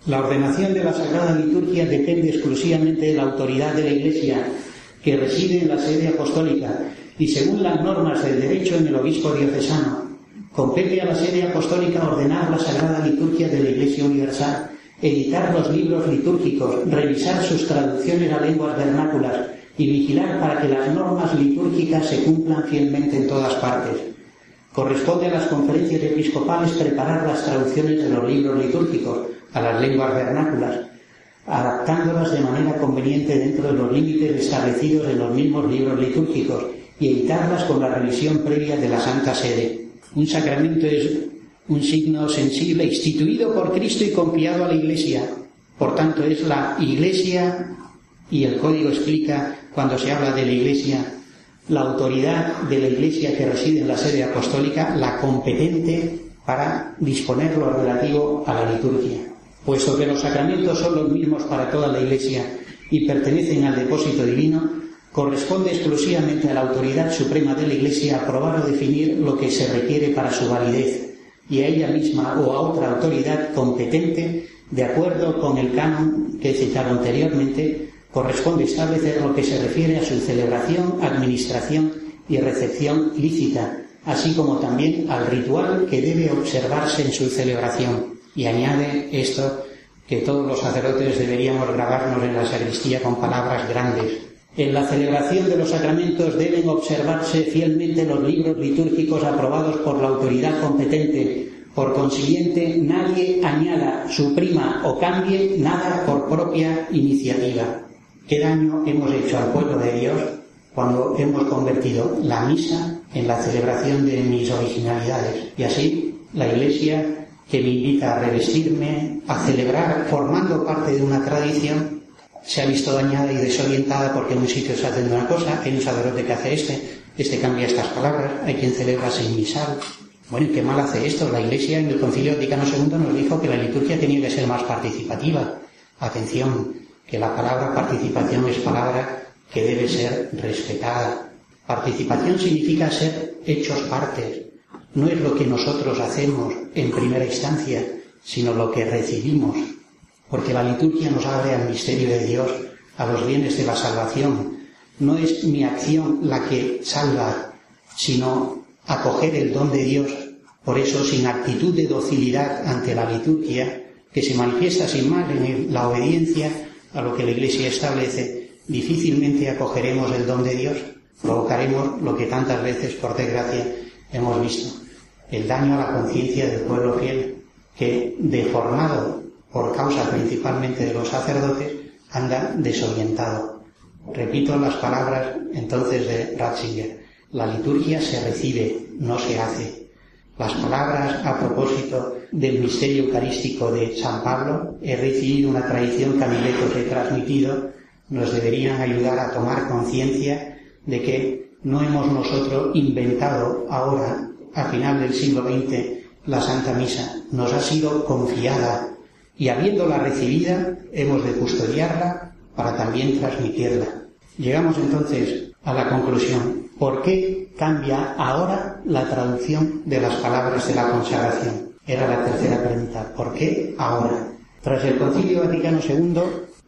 La ordenación de la Sagrada Liturgia depende exclusivamente de la autoridad de la Iglesia, que reside en la sede apostólica, y según las normas del derecho en el obispo diocesano, compete a la sede apostólica ordenar la Sagrada Liturgia de la Iglesia Universal, editar los libros litúrgicos, revisar sus traducciones a lenguas vernáculas y vigilar para que las normas litúrgicas se cumplan fielmente en todas partes. Corresponde a las conferencias episcopales preparar las traducciones de los libros litúrgicos a las lenguas vernáculas, adaptándolas de manera conveniente dentro de los límites establecidos en los mismos libros litúrgicos y editarlas con la revisión previa de la Santa Sede. Un sacramento es un signo sensible instituido por Cristo y confiado a la Iglesia. Por tanto, es la Iglesia, y el código explica cuando se habla de la Iglesia, la autoridad de la Iglesia que reside en la sede apostólica, la competente para disponer lo relativo a la liturgia. Puesto que los sacramentos son los mismos para toda la Iglesia y pertenecen al depósito divino, corresponde exclusivamente a la autoridad suprema de la Iglesia aprobar o definir lo que se requiere para su validez y a ella misma o a otra autoridad competente, de acuerdo con el canon que he citado anteriormente, corresponde establecer lo que se refiere a su celebración, administración y recepción lícita, así como también al ritual que debe observarse en su celebración. Y añade esto que todos los sacerdotes deberíamos grabarnos en la sacristía con palabras grandes. En la celebración de los sacramentos deben observarse fielmente los libros litúrgicos aprobados por la autoridad competente. Por consiguiente, nadie añada, suprima o cambie nada por propia iniciativa. ¿Qué daño hemos hecho al pueblo de Dios cuando hemos convertido la misa en la celebración de mis originalidades? Y así la Iglesia que me invita a revestirme, a celebrar, formando parte de una tradición, se ha visto dañada y desorientada porque en un sitio se hace una cosa, hay un sacerdote que hace este, este cambia estas palabras, hay quien celebra sin misal. Bueno, ¿qué mal hace esto? La Iglesia en el Concilio Vaticano II nos dijo que la liturgia tenía que ser más participativa. Atención, que la palabra participación es palabra que debe ser respetada. Participación significa ser hechos partes. No es lo que nosotros hacemos en primera instancia, sino lo que recibimos. Porque la liturgia nos abre al misterio de Dios, a los bienes de la salvación. No es mi acción la que salva, sino acoger el don de Dios. Por eso, sin actitud de docilidad ante la liturgia, que se manifiesta sin más en la obediencia a lo que la Iglesia establece, difícilmente acogeremos el don de Dios, provocaremos lo que tantas veces, por desgracia, hemos visto, el daño a la conciencia del pueblo fiel, que, deformado por causa principalmente de los sacerdotes, anda desorientado. Repito las palabras entonces de Ratzinger. La liturgia se recibe, no se hace. Las palabras a propósito del misterio eucarístico de San Pablo, he recibido una tradición que a he transmitido, nos deberían ayudar a tomar conciencia de que no hemos nosotros inventado ahora, a final del siglo XX, la Santa Misa. Nos ha sido confiada y habiéndola recibida hemos de custodiarla para también transmitirla. Llegamos entonces a la conclusión. ¿Por qué cambia ahora la traducción de las palabras de la consagración? Era la tercera pregunta. ¿Por qué ahora? Tras el Concilio Vaticano II,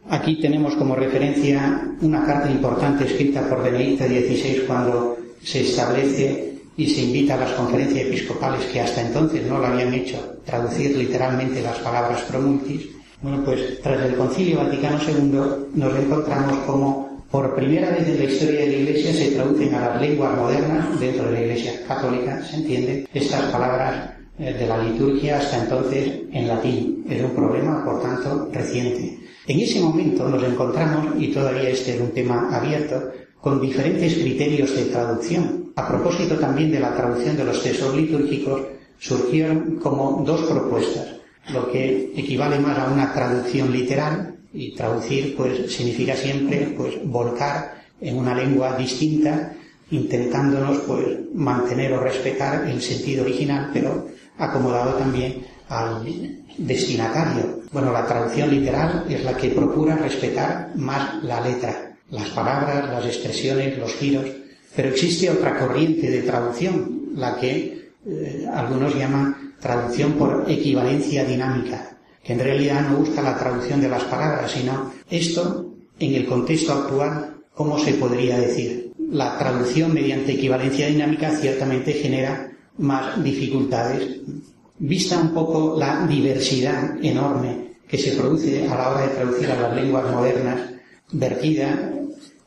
aquí tenemos como referencia una carta importante escrita por Benedicto XVI cuando se establece y se invita a las conferencias episcopales que hasta entonces no lo habían hecho traducir literalmente las palabras promultis. Bueno, pues tras el Concilio Vaticano II nos encontramos como por primera vez en la historia de la Iglesia se traducen a las lenguas modernas dentro de la Iglesia católica, se entiende, estas palabras de la liturgia hasta entonces en latín. Es un problema, por tanto, reciente. En ese momento nos encontramos, y todavía este es un tema abierto, con diferentes criterios de traducción. A propósito también de la traducción de los textos litúrgicos, surgieron como dos propuestas, lo que equivale más a una traducción literal, y traducir pues significa siempre pues volcar en una lengua distinta, intentándonos pues mantener o respetar el sentido original, pero acomodado también al destinatario. Bueno, la traducción literal es la que procura respetar más la letra, las palabras, las expresiones, los giros, pero existe otra corriente de traducción, la que eh, algunos llaman traducción por equivalencia dinámica, que en realidad no busca la traducción de las palabras, sino esto en el contexto actual, ¿cómo se podría decir? La traducción mediante equivalencia dinámica ciertamente genera más dificultades. Vista un poco la diversidad enorme que se produce a la hora de traducir a las lenguas modernas, vertida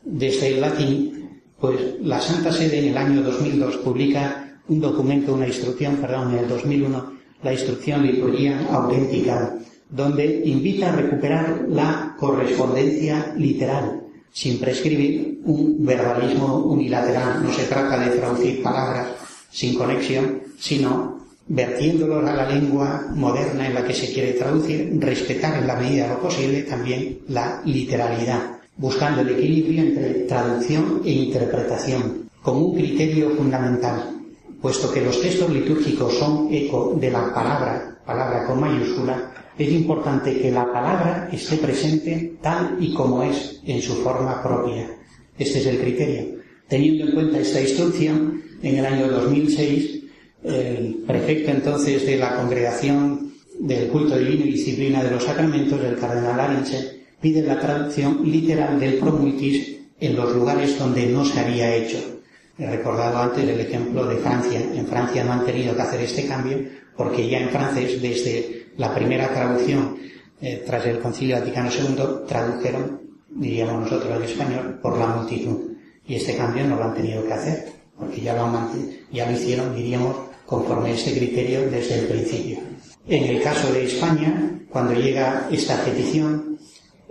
desde el latín, pues la Santa Sede en el año 2002 publica un documento, una instrucción, perdón, en el 2001, la instrucción liturgia auténtica, donde invita a recuperar la correspondencia literal, sin prescribir un verbalismo unilateral. No se trata de traducir palabras sin conexión, sino vertiéndolos a la lengua moderna en la que se quiere traducir, respetar en la medida de lo posible también la literalidad, buscando el equilibrio entre traducción e interpretación, como un criterio fundamental, puesto que los textos litúrgicos son eco de la palabra, palabra con mayúscula, es importante que la palabra esté presente tal y como es en su forma propia. Este es el criterio. Teniendo en cuenta esta instrucción, en el año 2006, el prefecto entonces de la Congregación del Culto Divino y Disciplina de los Sacramentos, el cardenal Arinche, pide la traducción literal del promultis en los lugares donde no se había hecho. He recordado antes el ejemplo de Francia. En Francia no han tenido que hacer este cambio porque ya en francés, desde la primera traducción eh, tras el Concilio Vaticano II, tradujeron, diríamos nosotros en español, por la multitud y este cambio no lo han tenido que hacer, porque ya lo, ya lo hicieron, diríamos, conforme a este criterio desde el principio. En el caso de España, cuando llega esta petición,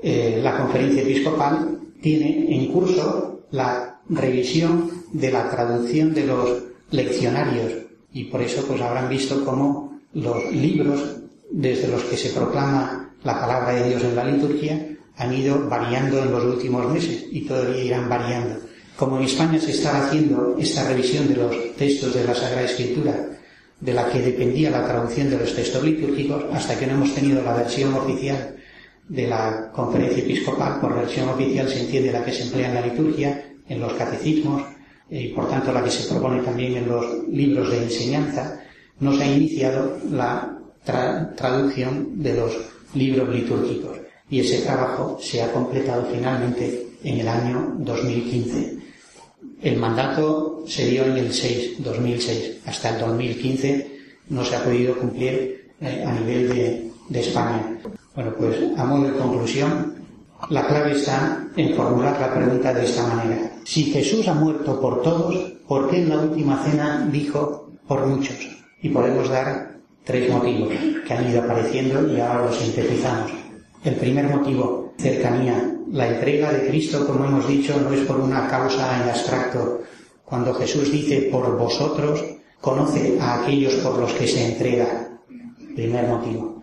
eh, la conferencia episcopal tiene en curso la revisión de la traducción de los leccionarios y por eso pues habrán visto cómo los libros desde los que se proclama la palabra de Dios en la liturgia han ido variando en los últimos meses y todavía irán variando. Como en España se estaba haciendo esta revisión de los textos de la Sagrada Escritura, de la que dependía la traducción de los textos litúrgicos, hasta que no hemos tenido la versión oficial de la conferencia episcopal, por versión oficial se entiende la que se emplea en la liturgia, en los catecismos, y por tanto la que se propone también en los libros de enseñanza, no se ha iniciado la traducción de los libros litúrgicos. Y ese trabajo se ha completado finalmente en el año 2015. El mandato se dio en el 6, 2006. Hasta el 2015 no se ha podido cumplir eh, a nivel de de España. Bueno, pues a modo de conclusión, la clave está en formular la pregunta de esta manera. Si Jesús ha muerto por todos, ¿por qué en la última cena dijo por muchos? Y podemos dar tres motivos que han ido apareciendo y ahora los sintetizamos. El primer motivo, cercanía. La entrega de Cristo, como hemos dicho, no es por una causa en abstracto. Cuando Jesús dice por vosotros, conoce a aquellos por los que se entrega. Primer motivo.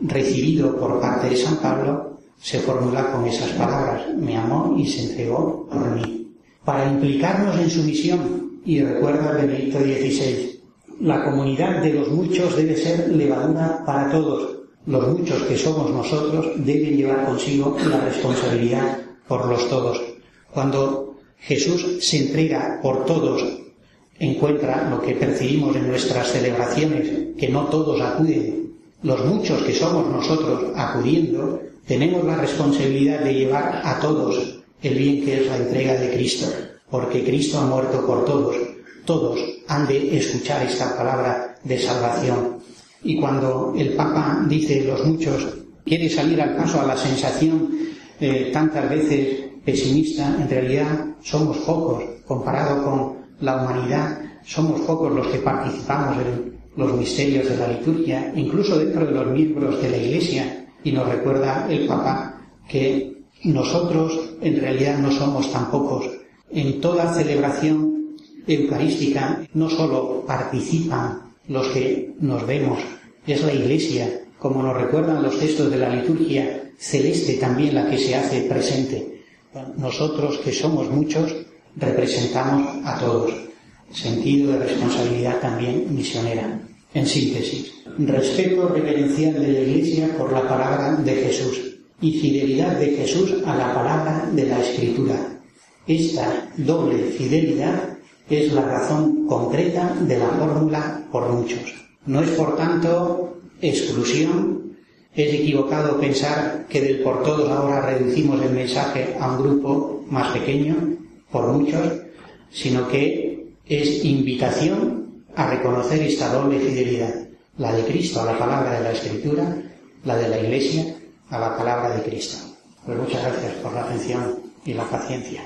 Recibido por parte de San Pablo, se formula con esas palabras, me amó y se entregó por mí. Para implicarnos en su misión, y recuerda Benedicto XVI, la comunidad de los muchos debe ser levadura para todos. Los muchos que somos nosotros deben llevar consigo la responsabilidad por los todos. Cuando Jesús se entrega por todos, encuentra lo que percibimos en nuestras celebraciones, que no todos acuden. Los muchos que somos nosotros acudiendo, tenemos la responsabilidad de llevar a todos el bien que es la entrega de Cristo, porque Cristo ha muerto por todos. Todos han de escuchar esta palabra de salvación. Y cuando el Papa dice los muchos, quiere salir al paso a la sensación eh, tantas veces pesimista, en realidad somos pocos comparado con la humanidad, somos pocos los que participamos en los misterios de la liturgia, incluso dentro de los miembros de la Iglesia, y nos recuerda el Papa que nosotros en realidad no somos tan pocos. En toda celebración eucarística no solo participan los que nos vemos, es la Iglesia, como nos recuerdan los textos de la liturgia celeste también la que se hace presente. Nosotros que somos muchos representamos a todos. Sentido de responsabilidad también misionera. En síntesis, respeto reverencial de la Iglesia por la palabra de Jesús y fidelidad de Jesús a la palabra de la Escritura. Esta doble fidelidad es la razón concreta de la fórmula por muchos. No es, por tanto, exclusión, es equivocado pensar que del por todos ahora reducimos el mensaje a un grupo más pequeño, por muchos, sino que es invitación a reconocer esta doble fidelidad, la de Cristo a la palabra de la Escritura, la de la Iglesia a la palabra de Cristo. Pues muchas gracias por la atención y la paciencia.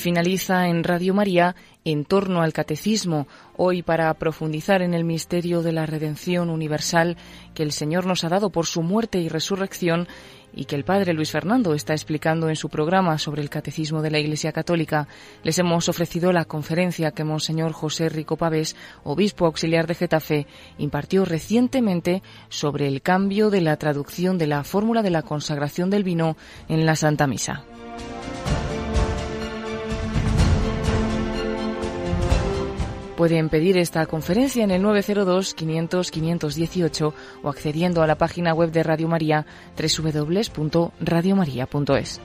Finaliza en Radio María en torno al catecismo, hoy para profundizar en el misterio de la redención universal que el Señor nos ha dado por su muerte y resurrección y que el Padre Luis Fernando está explicando en su programa sobre el Catecismo de la Iglesia Católica, les hemos ofrecido la conferencia que Monseñor José Rico Pavés, obispo auxiliar de Getafe, impartió recientemente sobre el cambio de la traducción de la fórmula de la consagración del vino en la Santa Misa. Pueden pedir esta conferencia en el 902-500-518 o accediendo a la página web de Radio María www.radiomaria.es.